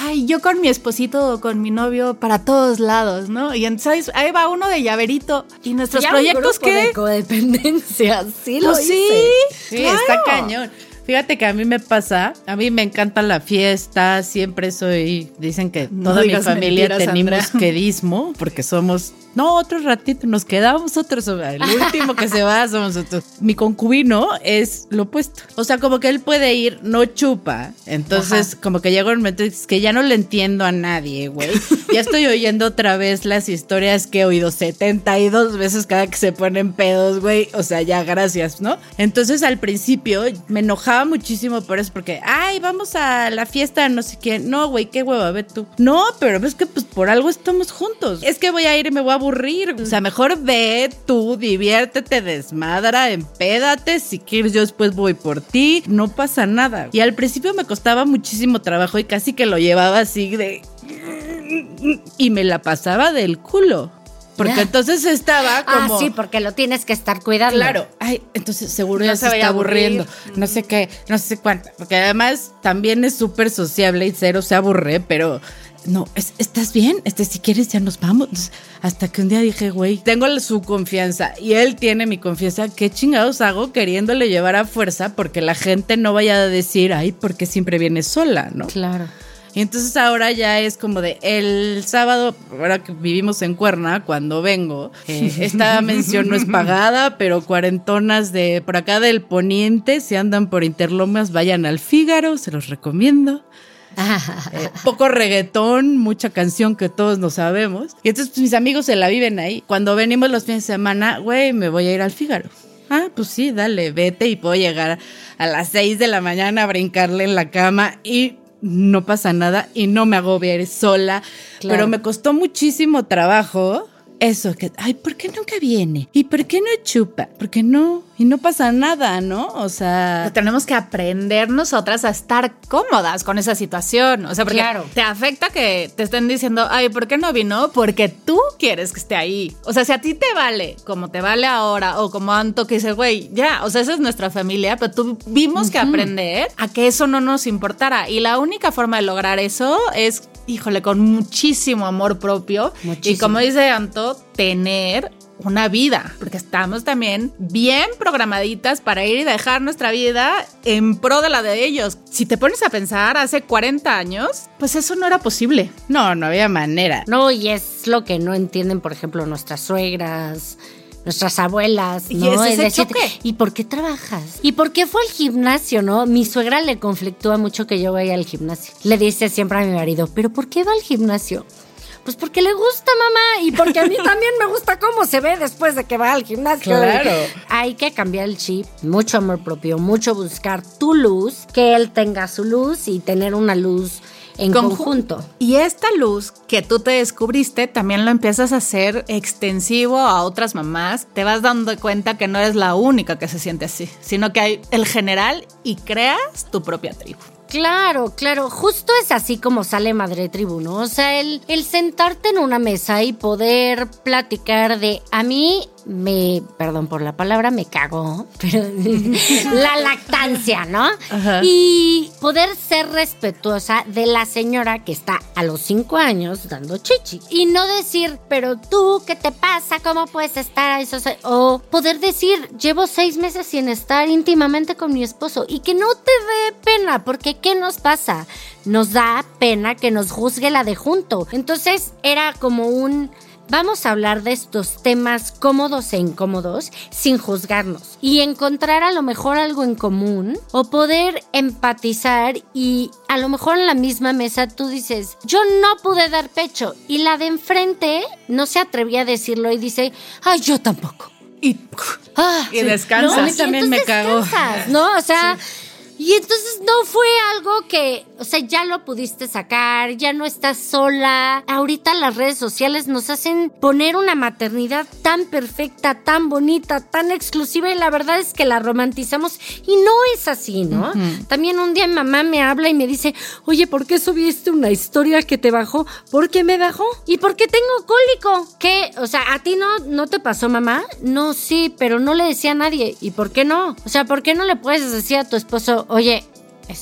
[SPEAKER 1] ay, yo con mi esposito o con mi novio para todos lados, ¿no? Y entonces ahí va uno de llaverito. ¿Y nuestros
[SPEAKER 4] Ya
[SPEAKER 1] proyectos
[SPEAKER 4] grupo de codependencia, sí lo
[SPEAKER 1] Pues sí,
[SPEAKER 4] hice.
[SPEAKER 3] Sí,
[SPEAKER 1] claro.
[SPEAKER 3] está cañón. Fíjate que a mí me pasa, a mí me encanta la fiesta, siempre soy, dicen que
[SPEAKER 1] No
[SPEAKER 3] toda mi
[SPEAKER 1] digas
[SPEAKER 3] familia
[SPEAKER 1] mentiras,
[SPEAKER 3] tenemos
[SPEAKER 1] Andrea.
[SPEAKER 3] quedismo, porque somos, no, otro ratito, nos quedamos otros, el último que se va somos nosotros. Mi concubino es lo opuesto, o sea, como que él puede ir, no chupa, entonces como que llega un momento que ya no le entiendo a nadie, güey. Ya estoy oyendo otra vez las historias que he oído 72 veces cada que se ponen pedos, güey, o sea, ya gracias, ¿no? Entonces al principio me enojaba muchísimo por eso, porque, ay, vamos a la fiesta, no sé qué. No, güey, qué hueva, ve tú. No, pero es que pues por algo estamos juntos. Es que voy a ir y me voy a aburrir. O sea, mejor ve tú, diviértete, desmadra, empédate. Si quieres, yo después voy por ti. No pasa nada. Y al principio me costaba muchísimo trabajo y casi que lo llevaba así de. Y me la pasaba del culo. Porque entonces estaba como.
[SPEAKER 4] Ah, sí, porque lo tienes que estar cuidando.
[SPEAKER 3] Claro, ay, entonces seguro
[SPEAKER 1] No
[SPEAKER 3] ya
[SPEAKER 1] se
[SPEAKER 3] se, está
[SPEAKER 1] aburrir.
[SPEAKER 3] aburriendo. No sé qué, no sé cuánto. Porque además también es súper sociable y cero se aburre, pero no, es- ¿estás bien? Este, si quieres ya nos vamos. Hasta que un día dije, güey, tengo su confianza y él tiene mi confianza. ¿Qué chingados hago queriéndole llevar a fuerza? Porque la gente no vaya a decir, ay, porque siempre viene sola, ¿no?
[SPEAKER 4] Claro.
[SPEAKER 3] Y entonces ahora ya es como de el sábado, ahora que vivimos en Cuerna, cuando vengo, eh, esta mención no es pagada, pero cuarentonas de por acá del poniente, si andan por Interlomas, vayan al Fígaro, se los recomiendo. Eh, poco reggaetón, mucha canción que todos no sabemos. Y entonces pues, mis amigos se la viven ahí. Cuando venimos los fines de semana, güey, me voy a ir al Fígaro. Ah, pues sí, dale, vete y puedo llegar a las 6 de la mañana a brincarle en la cama y no pasa nada y no me agobia ir sola.
[SPEAKER 4] Claro.
[SPEAKER 3] Pero me costó muchísimo trabajo eso, que, ay, ¿por qué nunca viene? ¿Y por qué no chupa? ¿Por qué no? Y no pasa nada, ¿no? O sea...
[SPEAKER 1] Pero tenemos que aprender nosotras a estar cómodas con esa situación. O sea, porque
[SPEAKER 4] Claro.
[SPEAKER 1] te afecta que te estén diciendo, ay, ¿por qué no vino? Porque tú quieres que esté ahí. O sea, si a ti te vale como te vale ahora o como Anto que dice, güey, ya, o sea, esa es nuestra familia, pero tuvimos que aprender a que eso no nos importara. Y la única forma de lograr eso es, híjole, con muchísimo amor propio. Y
[SPEAKER 4] Muchísimo.
[SPEAKER 1] como dice Anto, tener una vida, porque estamos también bien programaditas para ir y dejar nuestra vida en pro de la de ellos. Si te pones a pensar, hace 40 años, pues eso no era posible.
[SPEAKER 3] No, no había manera.
[SPEAKER 4] No, y es lo que no entienden, por ejemplo, nuestras suegras, nuestras abuelas,
[SPEAKER 1] Y
[SPEAKER 4] ¿no?
[SPEAKER 1] ese es el
[SPEAKER 4] decir,
[SPEAKER 1] choque.
[SPEAKER 4] ¿y por qué trabajas? ¿Y por qué fue al gimnasio, no? Mi suegra le conflictúa mucho que yo vaya al gimnasio. Le dice siempre a mi marido, ¿pero por qué va al gimnasio? Pues porque le gusta, mamá, y porque a mí también me gusta cómo se ve después de que va al gimnasio.
[SPEAKER 3] Claro.
[SPEAKER 4] Hay que cambiar el chip, mucho amor propio, mucho buscar tu luz, que él tenga su luz y tener una luz en
[SPEAKER 1] Conju-
[SPEAKER 4] conjunto.
[SPEAKER 1] Y esta luz que tú te descubriste, también lo empiezas a hacer extensivo a otras mamás. Te vas dando cuenta que no eres la única que se siente así, sino que hay el general y creas tu propia tribu.
[SPEAKER 4] Claro, claro, justo es así como sale Madre Tribu, ¿no? O sea, el, el sentarte en una mesa y poder platicar de a mí me, perdón por la palabra, me cagó, pero la lactancia, ¿no?
[SPEAKER 3] Ajá.
[SPEAKER 4] Y poder ser respetuosa de la señora que está a los cinco años dando chichi. Y no decir, pero tú, ¿qué te pasa? ¿Cómo puedes estar a esos? O poder decir, llevo seis meses sin estar íntimamente con mi esposo y que no te dé pena, porque ¿qué nos pasa? Nos da pena que nos juzgue la de junto. Entonces era como un... Vamos a hablar de estos temas cómodos e incómodos sin juzgarnos y encontrar a lo mejor algo en común o poder empatizar y a lo mejor en la misma mesa tú dices, yo no pude dar pecho y la de enfrente no se atrevía a decirlo y dice, ay, yo tampoco.
[SPEAKER 1] Y
[SPEAKER 4] Ah,
[SPEAKER 1] Y descansas.
[SPEAKER 3] A mí también me
[SPEAKER 4] descansas, ¿no? O sea, Y entonces no fue algo que, o sea, ya lo pudiste sacar, ya no estás sola. Ahorita las redes sociales nos hacen poner una maternidad tan perfecta, tan bonita, tan exclusiva y la verdad es que la romantizamos y no es así, ¿no? También un día mi mamá me habla y me dice, oye, ¿por qué subiste una historia que te bajó? ¿Por qué me bajó? ¿Y por qué tengo cólico? ¿Qué? O sea, ¿a ti no, no te pasó, mamá? No, sí, pero no le decía a nadie. ¿Y por qué no? O sea, ¿por qué no le puedes decir a tu esposo, oye,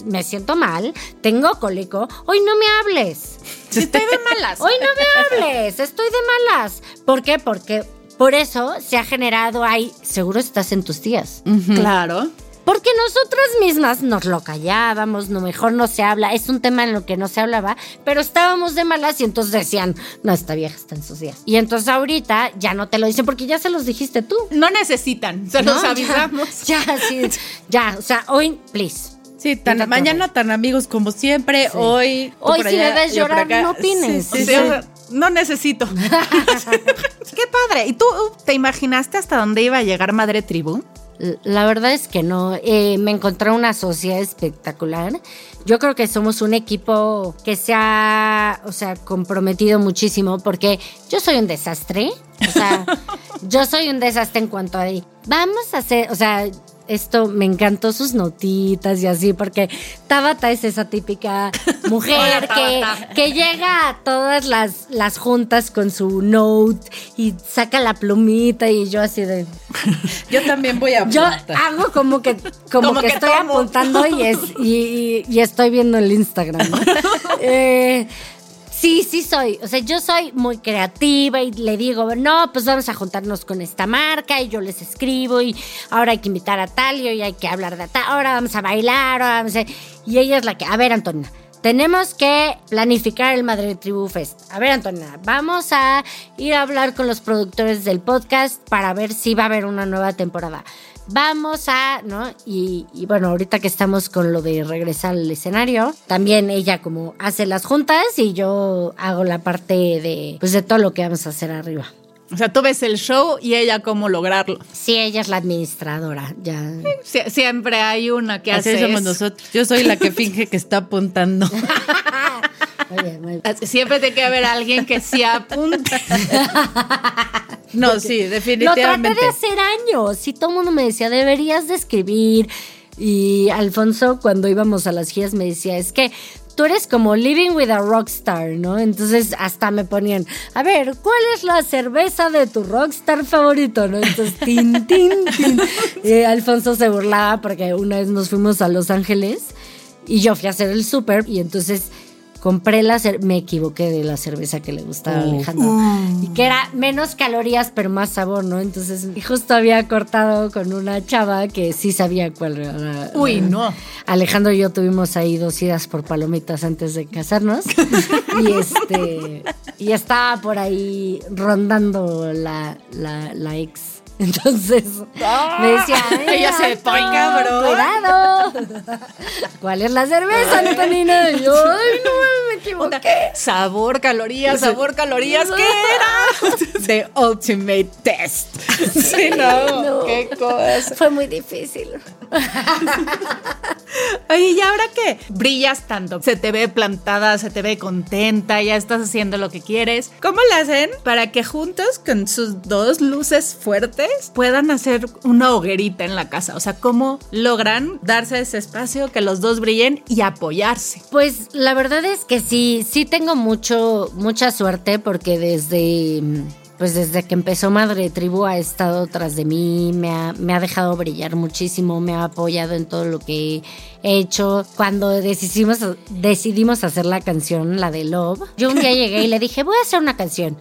[SPEAKER 4] me siento mal, tengo cólico, hoy no me hables.
[SPEAKER 1] Estoy de malas.
[SPEAKER 4] Hoy no me hables, estoy de malas. ¿Por qué? Porque por eso se ha generado ahí, seguro estás en tus días.
[SPEAKER 1] Claro.
[SPEAKER 4] Porque nosotras mismas nos lo callábamos, no mejor no se habla, es un tema en lo que no se hablaba, pero estábamos de malas y entonces decían, no, esta vieja está en sus días. Y entonces ahorita ya no te lo dicen porque ya se los dijiste tú.
[SPEAKER 1] No necesitan, se
[SPEAKER 4] ¿no?
[SPEAKER 1] los avisamos.
[SPEAKER 4] Ya, ya, sí, ya, o sea, hoy, please.
[SPEAKER 3] Sí, tan, mañana tan amigos como siempre. Hoy.
[SPEAKER 4] Hoy si
[SPEAKER 3] allá,
[SPEAKER 4] me ves llorar, no opines.
[SPEAKER 3] Sí, sí,
[SPEAKER 1] O sea,
[SPEAKER 3] sí.
[SPEAKER 1] No necesito. Qué padre. ¿Y tú te imaginaste hasta dónde iba a llegar Madre Tribu?
[SPEAKER 4] La verdad es que no. Eh, me encontré una sociedad espectacular. Yo creo que somos un equipo que se ha, o sea, comprometido muchísimo porque yo soy un desastre. O sea, yo soy un desastre en cuanto a vamos a hacer, o sea, esto me encantó sus notitas y así, porque Tabata es esa típica mujer
[SPEAKER 1] Hola,
[SPEAKER 4] que, que llega a todas las, las juntas con su note y saca la plumita y yo así de...
[SPEAKER 3] Yo también voy a
[SPEAKER 4] Yo
[SPEAKER 3] apuntar.
[SPEAKER 4] hago como que, como
[SPEAKER 1] Como
[SPEAKER 4] que,
[SPEAKER 1] que
[SPEAKER 4] estoy
[SPEAKER 1] tomo.
[SPEAKER 4] apuntando y, es, y, y- y estoy viendo el Instagram. Eh, sí, sí soy. O sea, yo soy muy creativa y le digo, no, pues vamos a juntarnos con esta marca y yo les escribo y ahora hay que invitar a tal y hoy hay que hablar de tal, ahora vamos a bailar, ahora vamos a... Y ella es la que, a ver, Antonina. Tenemos que planificar el Madre Tribu Fest. A ver, Antonina, vamos a ir a hablar con los productores del podcast para ver si va a haber una nueva temporada. Vamos a, ¿no? Y, y bueno, ahorita que estamos con lo de regresar al escenario, también ella como hace las juntas y yo hago la parte de, pues de todo lo que vamos a hacer arriba.
[SPEAKER 1] O sea, tú ves el show y ella cómo lograrlo.
[SPEAKER 4] Sí, ella es la administradora, ya.
[SPEAKER 1] Sie- siempre hay una que
[SPEAKER 3] Así
[SPEAKER 1] hace
[SPEAKER 3] somos
[SPEAKER 1] eso.
[SPEAKER 3] nosotros. Yo soy la que finge que está apuntando.
[SPEAKER 4] Oye, muy-
[SPEAKER 1] Así- Siempre tiene que haber alguien que sí apunte.
[SPEAKER 3] No, sí,
[SPEAKER 4] Lo traté
[SPEAKER 3] definitivamente.
[SPEAKER 4] de hacer años y todo el mundo me decía, deberías de escribir. Y Alfonso, cuando íbamos a las giras, me decía, es que tú eres como living with a rockstar, ¿no? Entonces hasta me ponían, a ver, ¿cuál es la cerveza de tu rockstar favorito, no? Entonces, tin, tin, tin. Y Alfonso se burlaba porque una vez nos fuimos a Los Ángeles y yo fui a hacer el súper y entonces compré la cer- me equivoqué de la cerveza que le gustaba a Alejandro y que era menos calorías pero más sabor, ¿no? Entonces justo había cortado con una chava que sí sabía cuál era.
[SPEAKER 1] Uy, no.
[SPEAKER 4] Alejandro y yo tuvimos ahí dos idas por palomitas antes de casarnos y este y estaba por ahí rondando la, la, la ex. Entonces me decía, "Ay,
[SPEAKER 1] Ella se pone cabrón".
[SPEAKER 4] Cuidado. ¿Cuál es la cerveza, Antonina? Y yo, ay, no me equivoqué.
[SPEAKER 1] Sabor, calorías, sabor, calorías. ¿Qué era?
[SPEAKER 3] The ultimate test. Sí, no.
[SPEAKER 4] No.
[SPEAKER 3] Qué cosa.
[SPEAKER 4] Fue muy difícil.
[SPEAKER 1] Oye, ¿y ahora qué? Brillas tanto. Se te ve plantada, se te ve contenta, ya estás haciendo lo que quieres. ¿Cómo le hacen para que juntos, con sus dos luces fuertes, puedan hacer una hoguerita en la casa? O sea, ¿cómo logran darse ese espacio, que los dos brillen y apoyarse?
[SPEAKER 4] Pues la verdad es que sí, sí tengo mucho, mucha suerte porque desde, pues desde que empezó Madre Tribu ha estado tras de mí, me ha, me ha dejado brillar muchísimo, me ha apoyado en todo lo que he hecho. Cuando decidimos, decidimos hacer la canción, la de Love, yo un día llegué y le dije, voy a hacer una canción.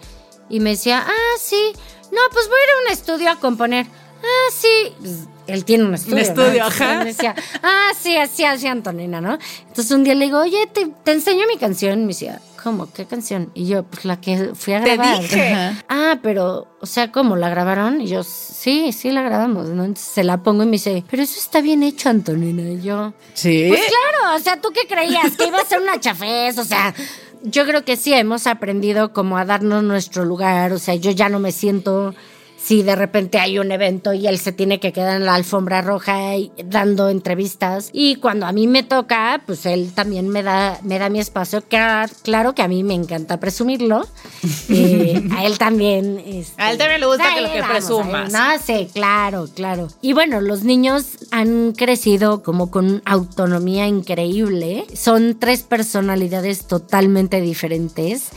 [SPEAKER 4] Y me decía, ah, sí, no, pues voy a ir a un estudio a componer. Ah, sí. Pues, él tiene un estudio. ¿no?
[SPEAKER 1] estudio,
[SPEAKER 4] Entonces,
[SPEAKER 1] ajá.
[SPEAKER 4] decía, ah, sí, así, así, Antonina, ¿no? Entonces un día le digo, oye, te, te enseño mi canción. Y me decía, ¿cómo? ¿Qué canción? Y yo, pues la que fui a
[SPEAKER 1] Te
[SPEAKER 4] grabar.
[SPEAKER 1] dije.
[SPEAKER 3] Ajá.
[SPEAKER 4] Ah, pero, o sea, ¿cómo? ¿La grabaron? Y yo, sí, sí la grabamos, ¿no? Entonces se la pongo y me dice, pero eso está bien hecho, Antonina. Y yo,
[SPEAKER 3] Sí.
[SPEAKER 4] pues claro, o sea, ¿tú qué creías? Que iba a ser una chafés, o sea, yo creo que sí hemos aprendido como a darnos nuestro lugar, o sea, yo ya no me siento si de repente hay un evento y él se tiene que quedar en la alfombra roja y dando entrevistas. Y cuando a mí me toca, pues él también me da, me da mi espacio. Claro, claro que a mí me encanta presumirlo. Eh, a él también. este,
[SPEAKER 1] A él también le gusta que lo que
[SPEAKER 4] vamos,
[SPEAKER 1] presumas.
[SPEAKER 4] No sé, claro, claro. Y bueno, los niños han crecido como con autonomía increíble. Son tres personalidades totalmente diferentes.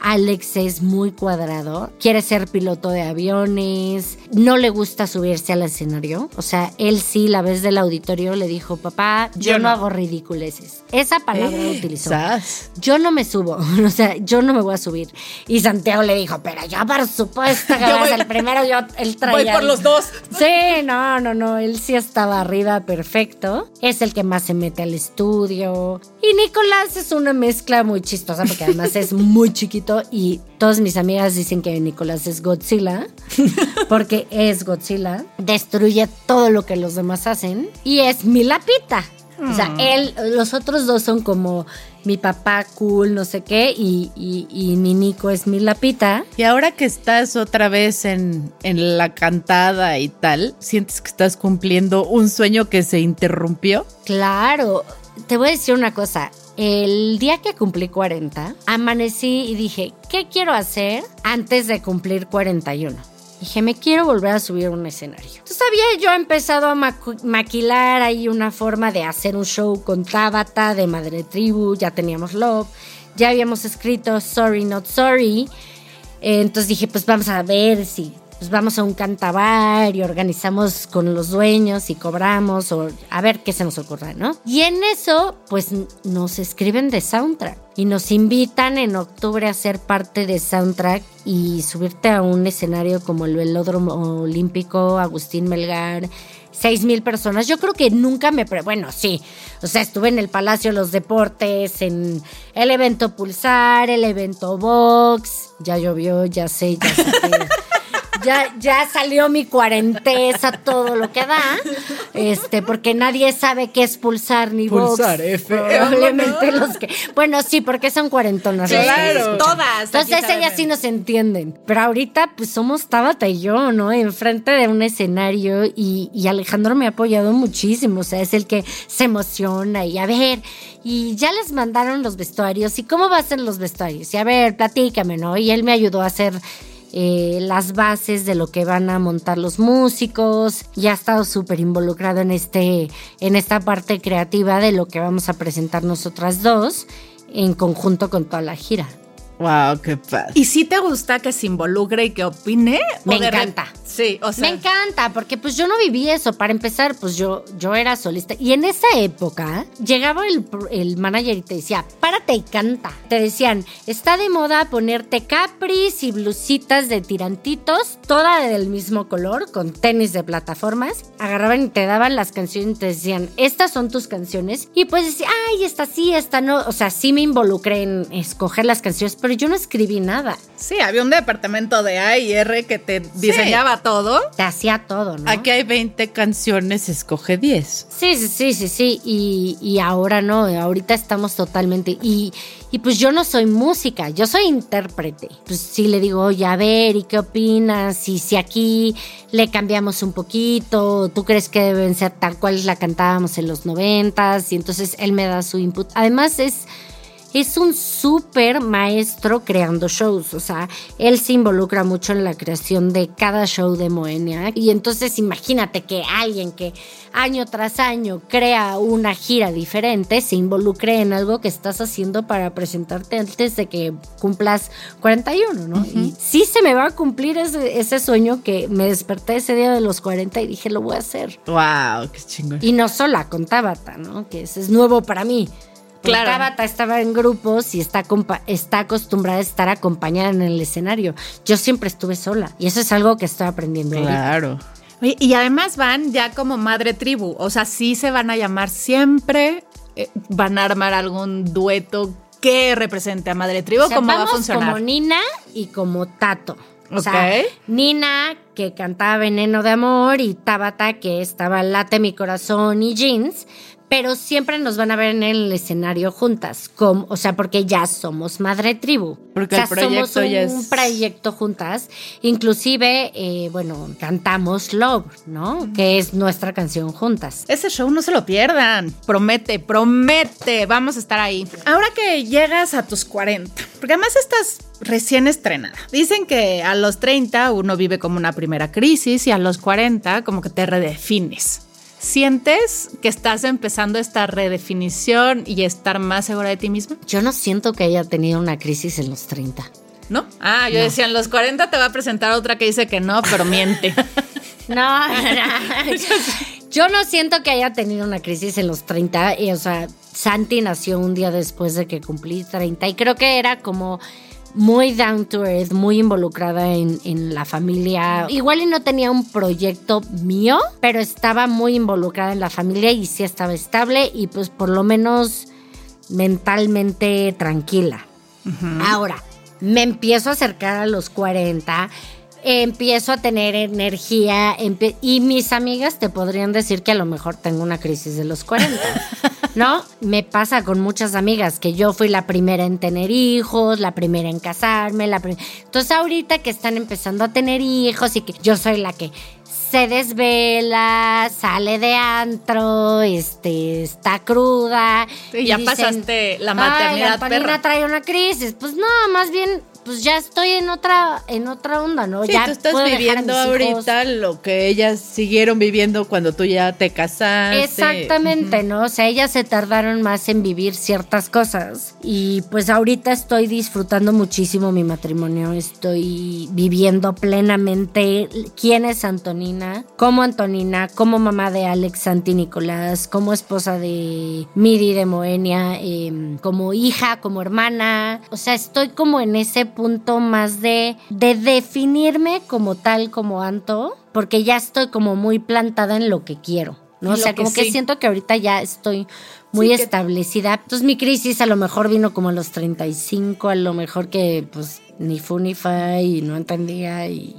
[SPEAKER 4] Alex es muy cuadrado, quiere ser piloto de aviones, no le gusta subirse al escenario. O sea, él sí, la vez del auditorio le dijo, papá, yo,
[SPEAKER 1] Yo
[SPEAKER 4] no.
[SPEAKER 1] no.
[SPEAKER 4] hago ridiculeces. Esa palabra utilizó.
[SPEAKER 3] Sas.
[SPEAKER 4] Yo no me subo, o sea, yo no me voy a subir. Y Santiago le dijo, pero yo por supuesto que vas el primero, yo, él traía...
[SPEAKER 1] Voy por
[SPEAKER 4] el-
[SPEAKER 1] los dos.
[SPEAKER 4] Sí, no, no, no, él sí estaba arriba perfecto. Es el que más se mete al estudio. Y Nicolás es una mezcla muy chistosa porque además es muy chiquito y todas mis amigas dicen que Nicolás es Godzilla porque es Godzilla. Destruye todo lo que los demás hacen y es mi lapita. O sea, él, los otros dos son como mi papá cool, no sé qué, y, y, y mi Nico es mi lapita.
[SPEAKER 3] Y ahora que estás otra vez en, en la cantada y tal, ¿sientes que estás cumpliendo un sueño que se interrumpió?
[SPEAKER 4] Claro, te voy a decir una cosa. El día que cumplí 40, amanecí y dije, ¿qué quiero hacer antes de cumplir 41? Dije, me quiero volver a subir a un escenario. Entonces había yo empezado a maquilar ahí una forma de hacer un show con Tabata de Madre Tribu, ya teníamos Love, ya habíamos escrito Sorry Not Sorry. Eh, Entonces dije, pues vamos a ver si pues vamos a un cantabar y organizamos con los dueños y cobramos o a ver qué se nos ocurra, ¿no? Y en eso, pues nos escriben de soundtrack y nos invitan en octubre a ser parte de soundtrack y subirte a un escenario como el Velódromo Olímpico, Agustín Melgar. Seis mil personas. Yo creo que nunca me... Pre bueno, sí. O sea, estuve en el Palacio de los Deportes, en el evento Pulsar, el evento Vox. Ya llovió, ya sé, ya sé. Ya, ya salió mi cuarentesa, todo lo que da. Este, porque nadie sabe qué es pulsar ni
[SPEAKER 3] Pulsar. F.
[SPEAKER 4] Probablemente los que. Bueno, sí, porque son cuarentonas.
[SPEAKER 1] Claro, todas.
[SPEAKER 4] Entonces ellas sí nos entienden. Pero ahorita, pues somos Tabata y yo, ¿no? Enfrente de un escenario y, y Alejandro me ha apoyado muchísimo. O sea, es el que se emociona y a ver, y ya les mandaron los vestuarios. ¿Y cómo va a ser los vestuarios? Y a ver, platícame, ¿no? Y él me ayudó a hacer. Eh, las bases de lo que van a montar los músicos y ha estado súper involucrado en este en esta parte creativa de lo que vamos a presentar nosotras dos en conjunto con toda la gira.
[SPEAKER 3] Wow, qué padre.
[SPEAKER 1] ¿Y si te gusta que se involucre y que opine?
[SPEAKER 4] Me
[SPEAKER 1] ¿O de re-
[SPEAKER 4] encanta.
[SPEAKER 1] Sí, o sea.
[SPEAKER 4] Me encanta, porque pues yo no viví eso. Para empezar, pues yo, yo era solista. Y en esa época llegaba el, el manager y te decía, párate y canta. Te decían, está de moda ponerte capris y blusitas de tirantitos, toda del mismo color, con tenis de plataformas. Agarraban y te daban las canciones y te decían, estas son tus canciones. Y pues decía, ay, esta sí, esta no. O sea, sí me involucré en escoger las canciones, pero yo no escribí nada.
[SPEAKER 1] Sí, había un departamento de A y R que te diseñaba todo.
[SPEAKER 4] Te hacía todo, ¿no?
[SPEAKER 3] Aquí hay 20 canciones, escoge 10.
[SPEAKER 4] Sí, sí, sí, sí, sí. Y, y ahora no, ahorita estamos totalmente. Y, y pues yo no soy música, yo soy intérprete. Pues sí le digo, oye, a ver, ¿y qué opinas? Y si aquí le cambiamos un poquito, ¿tú crees que deben ser tal cual la cantábamos en los noventas? Y entonces él me da su input. Además es es un súper maestro creando shows, o sea, él se involucra mucho en la creación de cada show de Moenia y entonces imagínate que alguien que año tras año crea una gira diferente se involucre en algo que estás haciendo para presentarte antes de que cumplas 41, ¿no? Y sí se me va a cumplir ese, ese sueño que me desperté ese día de los 40 y dije, lo voy a hacer.
[SPEAKER 3] Wow, qué chingón.
[SPEAKER 4] Y no sola, con Tabata, ¿no? Que ese es nuevo para mí.
[SPEAKER 1] Claro.
[SPEAKER 4] Tabata estaba en grupos y está, está acostumbrada a estar acompañada en el escenario. Yo siempre estuve sola y eso es algo que estoy aprendiendo.
[SPEAKER 3] Claro.
[SPEAKER 1] Y además van ya como madre tribu. O sea, sí se van a llamar siempre. eh, van a armar algún dueto que represente a madre tribu.
[SPEAKER 4] O sea,
[SPEAKER 1] ¿Cómo va a funcionar?
[SPEAKER 4] como Nina y como Tato. O sea,
[SPEAKER 1] Ok.
[SPEAKER 4] Nina que cantaba Veneno de Amor y Tabata que estaba Late mi corazón y Jeans. Pero siempre nos van a ver en el escenario juntas, como, o sea, porque ya somos madre tribu.
[SPEAKER 3] Porque
[SPEAKER 4] o sea,
[SPEAKER 3] el proyecto
[SPEAKER 4] somos un
[SPEAKER 3] ya es-
[SPEAKER 4] proyecto juntas. Inclusive, eh, bueno, cantamos Love, ¿no? Que es nuestra canción juntas.
[SPEAKER 1] Ese show no se lo pierdan. Promete, promete. Vamos a estar ahí. Ahora que llegas a tus 40, porque además estás recién estrenada. Dicen que a los 30 uno vive como una primera crisis y a los 40 como que te redefines. ¿Sientes que estás empezando esta redefinición y estar más segura de ti misma?
[SPEAKER 4] Yo no siento que haya tenido una crisis en los 30.
[SPEAKER 1] ¿No? Ah, yo decía, en los 40 te va a presentar otra que dice que no, pero miente.
[SPEAKER 4] No, no, no. Yo no siento que haya tenido una crisis en los 30. Y, o sea, Santi nació un día después de que cumplí 30 y creo que era como muy down to earth, muy involucrada en, en la familia. Igual y no tenía un proyecto mío, pero estaba muy involucrada en la familia y sí estaba estable y pues por lo menos mentalmente tranquila. Ahora, me empiezo a acercar a los 40, empiezo a tener energía y mis amigas te podrían decir que a lo mejor tengo una crisis de los 40. ¿No? Me pasa con muchas amigas que yo fui la primera en tener hijos, la primera en casarme, la Entonces ahorita que están empezando a tener hijos y que yo soy la que se desvela, sale de antro, este, está cruda.
[SPEAKER 1] Sí, ya pasaste la maternidad,
[SPEAKER 4] Ay, Antonina
[SPEAKER 1] perra".
[SPEAKER 4] trae una crisis. Pues no, más bien, pues ya estoy en otra, en otra onda, ¿no?
[SPEAKER 3] Sí,
[SPEAKER 4] ya
[SPEAKER 3] tú estás viviendo
[SPEAKER 4] hijos.
[SPEAKER 3] ahorita lo que ellas siguieron viviendo cuando tú ya te casaste.
[SPEAKER 4] Exactamente, ¿no? O sea, ellas se tardaron más en vivir ciertas cosas. Y pues ahorita estoy disfrutando muchísimo mi matrimonio. Estoy viviendo plenamente quién es Antonina, como Antonina, como mamá de Alex Santi Nicolás, como esposa de Miri de Moenia, em, como hija, como hermana. O sea, estoy como en ese punto más de, de definirme como tal, como Anto, porque ya estoy como muy plantada en lo que quiero. ¿no? O sea,
[SPEAKER 1] que
[SPEAKER 4] como que siento que ahorita ya estoy muy
[SPEAKER 3] Sí, que-
[SPEAKER 4] establecida. Entonces mi crisis a lo mejor vino como a los 35, a lo mejor que pues ni fu ni fa y no entendía y...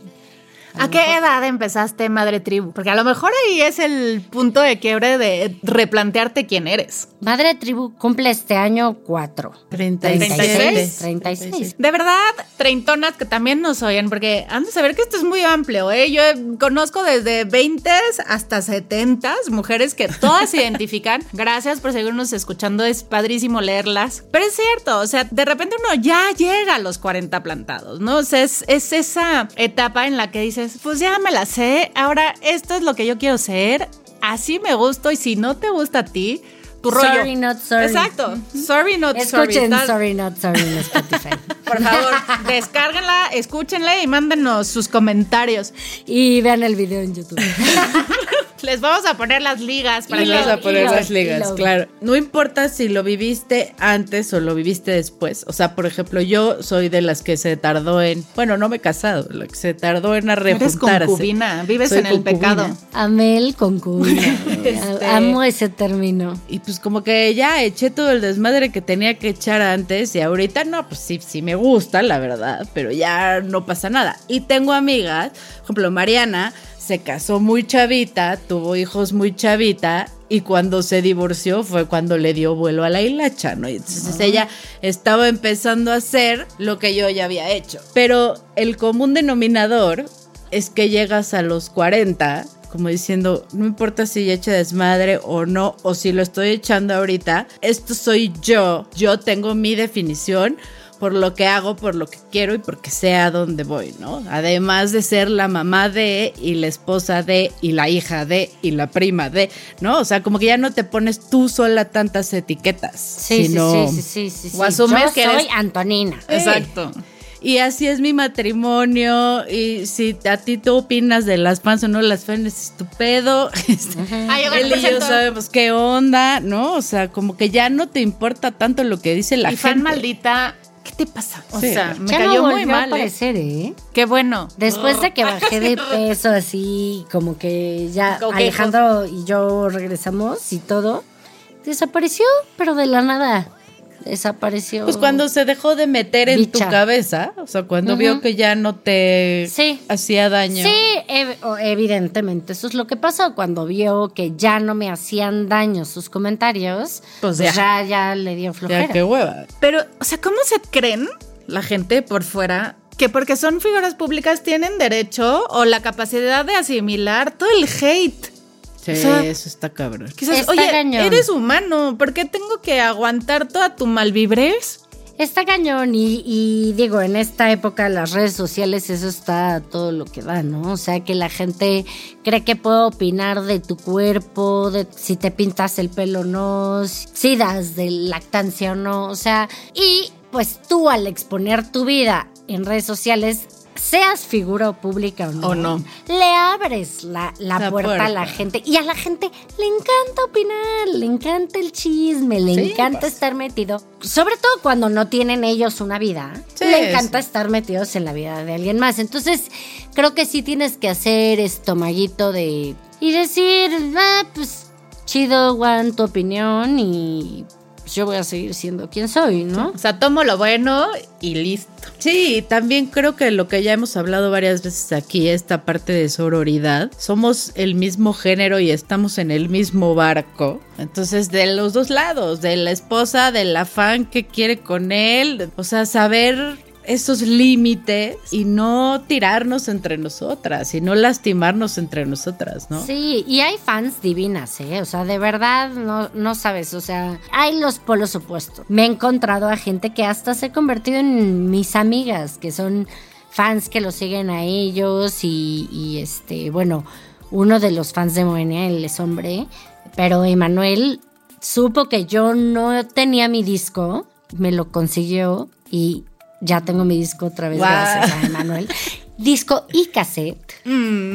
[SPEAKER 1] ¿A qué edad empezaste Madre Tribu? Porque a lo mejor ahí es el punto de quiebre de replantearte quién eres.
[SPEAKER 4] Madre Tribu cumple este año 4.
[SPEAKER 3] 36.
[SPEAKER 4] 36.
[SPEAKER 1] De verdad, treintonas que también nos oyen, porque han de saber que esto es muy amplio, ¿eh? Yo conozco desde 20 hasta 70 mujeres que todas se identifican. Gracias por seguirnos escuchando, es padrísimo leerlas. Pero es cierto, o sea, de repente uno ya llega a los 40 plantados, ¿no? O sea, es, es esa etapa en la que dices, pues ya me la sé, ahora esto es lo que yo quiero ser, así me gusto y si no te gusta a ti, tu rollo.
[SPEAKER 4] Sorry, not sorry.
[SPEAKER 1] Exacto. Sorry, not sorry.
[SPEAKER 4] Escuchen
[SPEAKER 1] Está-
[SPEAKER 4] Sorry Not Sorry en Spotify.
[SPEAKER 1] por favor, descárguenla, escúchenla y mándenos sus comentarios.
[SPEAKER 4] y vean el video en YouTube.
[SPEAKER 1] Les vamos a poner las ligas para que
[SPEAKER 3] vas a poner
[SPEAKER 4] y
[SPEAKER 3] las
[SPEAKER 4] lo-
[SPEAKER 3] ligas,
[SPEAKER 4] lo-
[SPEAKER 3] claro. No importa si lo viviste antes o lo viviste después. O sea, por ejemplo, yo soy de las que se tardó en. Bueno, no me he casado, la que se tardó en
[SPEAKER 1] eres
[SPEAKER 3] arrejuntarse.
[SPEAKER 1] concubina, vives
[SPEAKER 3] Soy
[SPEAKER 1] en el pecado.
[SPEAKER 4] Amel concubina.
[SPEAKER 1] Este-
[SPEAKER 4] Amo ese término.
[SPEAKER 3] Y pues como que ya eché todo el desmadre que tenía que echar antes y ahorita no, pues sí, sí me gusta, la verdad, pero ya no pasa nada. Y tengo amigas, por ejemplo, Mariana se casó muy chavita, tuvo hijos muy chavita y cuando se divorció fue cuando le dio vuelo a la hilacha, ¿no? Entonces ella estaba empezando a hacer lo que yo ya había hecho. Pero el común denominador es que llegas a los 40 como diciendo, no importa si ya eché desmadre o no, o si lo estoy echando ahorita, esto soy yo, yo tengo mi definición por lo que hago, por lo que quiero y porque sé a dónde voy, ¿no? Además de ser la mamá de y la esposa de y la hija de y la prima de, ¿no? O sea, como que ya no te pones tú sola tantas etiquetas,
[SPEAKER 4] Sí,
[SPEAKER 3] sino...
[SPEAKER 4] sí, sí, sí, sí, sí.
[SPEAKER 1] O asumes
[SPEAKER 4] Yo
[SPEAKER 1] que
[SPEAKER 4] soy
[SPEAKER 1] eres-
[SPEAKER 4] Antonina.
[SPEAKER 1] Exacto.
[SPEAKER 3] Y así es mi matrimonio. Y si a ti tú opinas de las fans o no las fans, es
[SPEAKER 1] yo
[SPEAKER 3] Él y yo sabemos qué onda, ¿no? O sea, como que ya no te importa tanto lo que dice la
[SPEAKER 1] y
[SPEAKER 3] gente.
[SPEAKER 1] fan maldita, ¿qué te pasa? O
[SPEAKER 3] Sí.
[SPEAKER 1] sea, me
[SPEAKER 4] ya
[SPEAKER 1] cayó
[SPEAKER 4] no
[SPEAKER 1] muy mal.
[SPEAKER 4] a
[SPEAKER 1] ¿eh?
[SPEAKER 4] aparecer, ¿eh?
[SPEAKER 1] Qué bueno.
[SPEAKER 4] Después de que bajé de peso así, como que ya
[SPEAKER 1] que
[SPEAKER 4] Alejandro y yo regresamos y todo, desapareció, pero de la nada. Desapareció.
[SPEAKER 3] Pues cuando se dejó de meter en tu cabeza, o sea, cuando vio que ya no te
[SPEAKER 4] Sí.
[SPEAKER 3] hacía daño.
[SPEAKER 4] Sí, ev- evidentemente, eso es lo que pasó cuando vio que ya no me hacían daño sus comentarios.
[SPEAKER 3] Pues
[SPEAKER 4] Pues,
[SPEAKER 3] ya.
[SPEAKER 4] ya. ya, le dio flojera.
[SPEAKER 3] Ya qué hueva.
[SPEAKER 1] Pero, o sea, ¿cómo se creen la gente por fuera que porque son figuras públicas tienen derecho o la capacidad de asimilar todo el hate?
[SPEAKER 3] Sí,
[SPEAKER 1] O sea,
[SPEAKER 3] eso está cabrón.
[SPEAKER 1] Quizás,
[SPEAKER 4] Está
[SPEAKER 1] oye,
[SPEAKER 4] cañón.
[SPEAKER 1] eres humano, ¿por qué tengo que aguantar toda tu malvibrez?
[SPEAKER 4] Está cañón y, y digo, en esta época las redes sociales eso está todo lo que da, ¿no? O sea, que la gente cree que puede opinar de tu cuerpo, de si te pintas el pelo o no, si das de lactancia o no, o sea, y pues tú al exponer tu vida en redes sociales, seas figura pública o no,
[SPEAKER 1] O no.
[SPEAKER 4] le abres la, la
[SPEAKER 3] La
[SPEAKER 4] puerta, a la gente y a la gente le encanta opinar, le encanta el chisme, le
[SPEAKER 3] Sí,
[SPEAKER 4] encanta
[SPEAKER 3] pues.
[SPEAKER 4] estar metido, sobre todo cuando no tienen ellos una vida,
[SPEAKER 3] Sí,
[SPEAKER 4] le encanta estar metidos en la vida de alguien más. Entonces, creo que sí tienes que hacer estomaguito de y decir, ah, pues chido, Juan, tu opinión y pues, yo voy a seguir siendo quien soy, ¿no?
[SPEAKER 1] O sea, tomo lo bueno y listo.
[SPEAKER 3] Sí, también creo que lo que ya hemos hablado varias veces aquí, esta parte de sororidad, somos el mismo género y estamos en el mismo barco. Entonces, de los dos lados, de la esposa, del afán que quiere con él, o sea, saber esos límites y no tirarnos entre nosotras y no lastimarnos entre nosotras, ¿no?
[SPEAKER 4] Sí, y hay fans divinas, ¿eh? O sea, de verdad, no, no sabes, o sea, hay los polos opuestos. Me he encontrado a gente que hasta se ha convertido en mis amigas, que son fans que lo siguen a ellos y, este, bueno, uno de los fans de Moenia, él es hombre, pero Emanuel supo que yo no tenía mi disco, me lo consiguió y ya tengo mi disco otra vez gracias a Emanuel. Disco y cassette,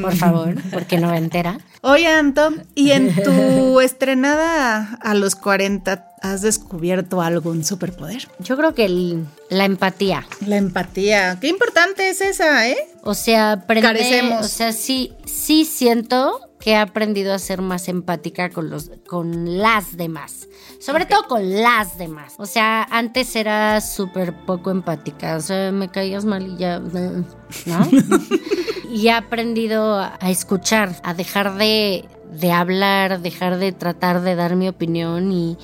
[SPEAKER 4] por favor, porque no entera.
[SPEAKER 1] Oye, Anto, ¿y en tu estrenada a los 40 has descubierto algún superpoder?
[SPEAKER 4] Yo creo que el- la empatía.
[SPEAKER 1] La empatía. Qué importante es esa, ¿eh?
[SPEAKER 4] O sea, aprender,
[SPEAKER 1] Carecemos.
[SPEAKER 4] o sea, sí, sí siento que he aprendido a ser más empática con los, con las demás. Sobre todo con las demás. O sea, antes era súper poco empática. O sea, me caías mal y ya, ¿no? y he aprendido a escuchar, a dejar de, de hablar, dejar de tratar de dar mi opinión y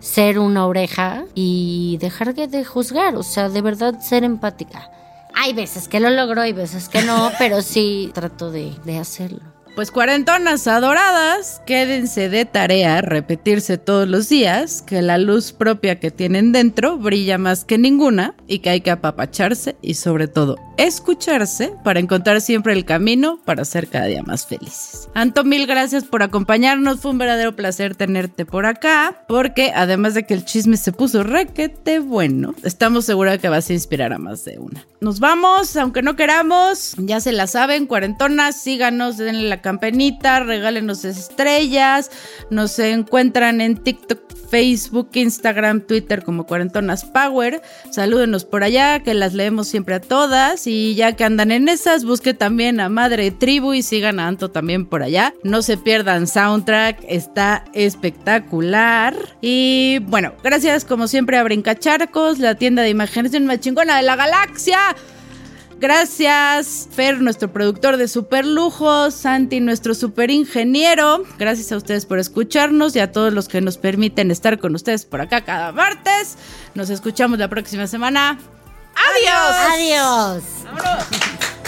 [SPEAKER 4] ser una oreja y dejar de, de juzgar. O sea, de verdad ser empática. Hay veces que lo logro, hay veces que no, pero sí trato de, de hacerlo.
[SPEAKER 3] Pues cuarentonas adoradas, quédense de tarea, repetirse todos los días, que la luz propia que tienen dentro brilla más que ninguna y que hay que apapacharse y sobre todo escucharse para encontrar siempre el camino para ser cada día más felices. Anto, mil gracias por acompañarnos, fue un verdadero placer tenerte por acá, porque además de que el chisme se puso requete bueno, estamos seguros que vas a inspirar a más de una. Nos vamos, aunque no queramos, ya se la saben, cuarentonas, síganos, denle la campanita, regálenos estrellas, nos encuentran en TikTok, Facebook, Instagram, Twitter como Cuarentonas Power. Salúdenos por allá, que las leemos siempre a todas. Y ya que andan en esas, busque también a Madre Tribu y sigan a Anto también por allá. No se pierdan Soundtrack, está espectacular. Y bueno, gracias como siempre a Brincacharcos, la tienda de imaginación más chingona de la galaxia. Gracias, Fer, nuestro productor de super lujos, Santi, nuestro super ingeniero. Gracias a ustedes por escucharnos y a todos los que nos permiten estar con ustedes por acá cada martes. Nos escuchamos la próxima semana. ¡Adiós!
[SPEAKER 4] Adiós.
[SPEAKER 3] ¡Vámonos!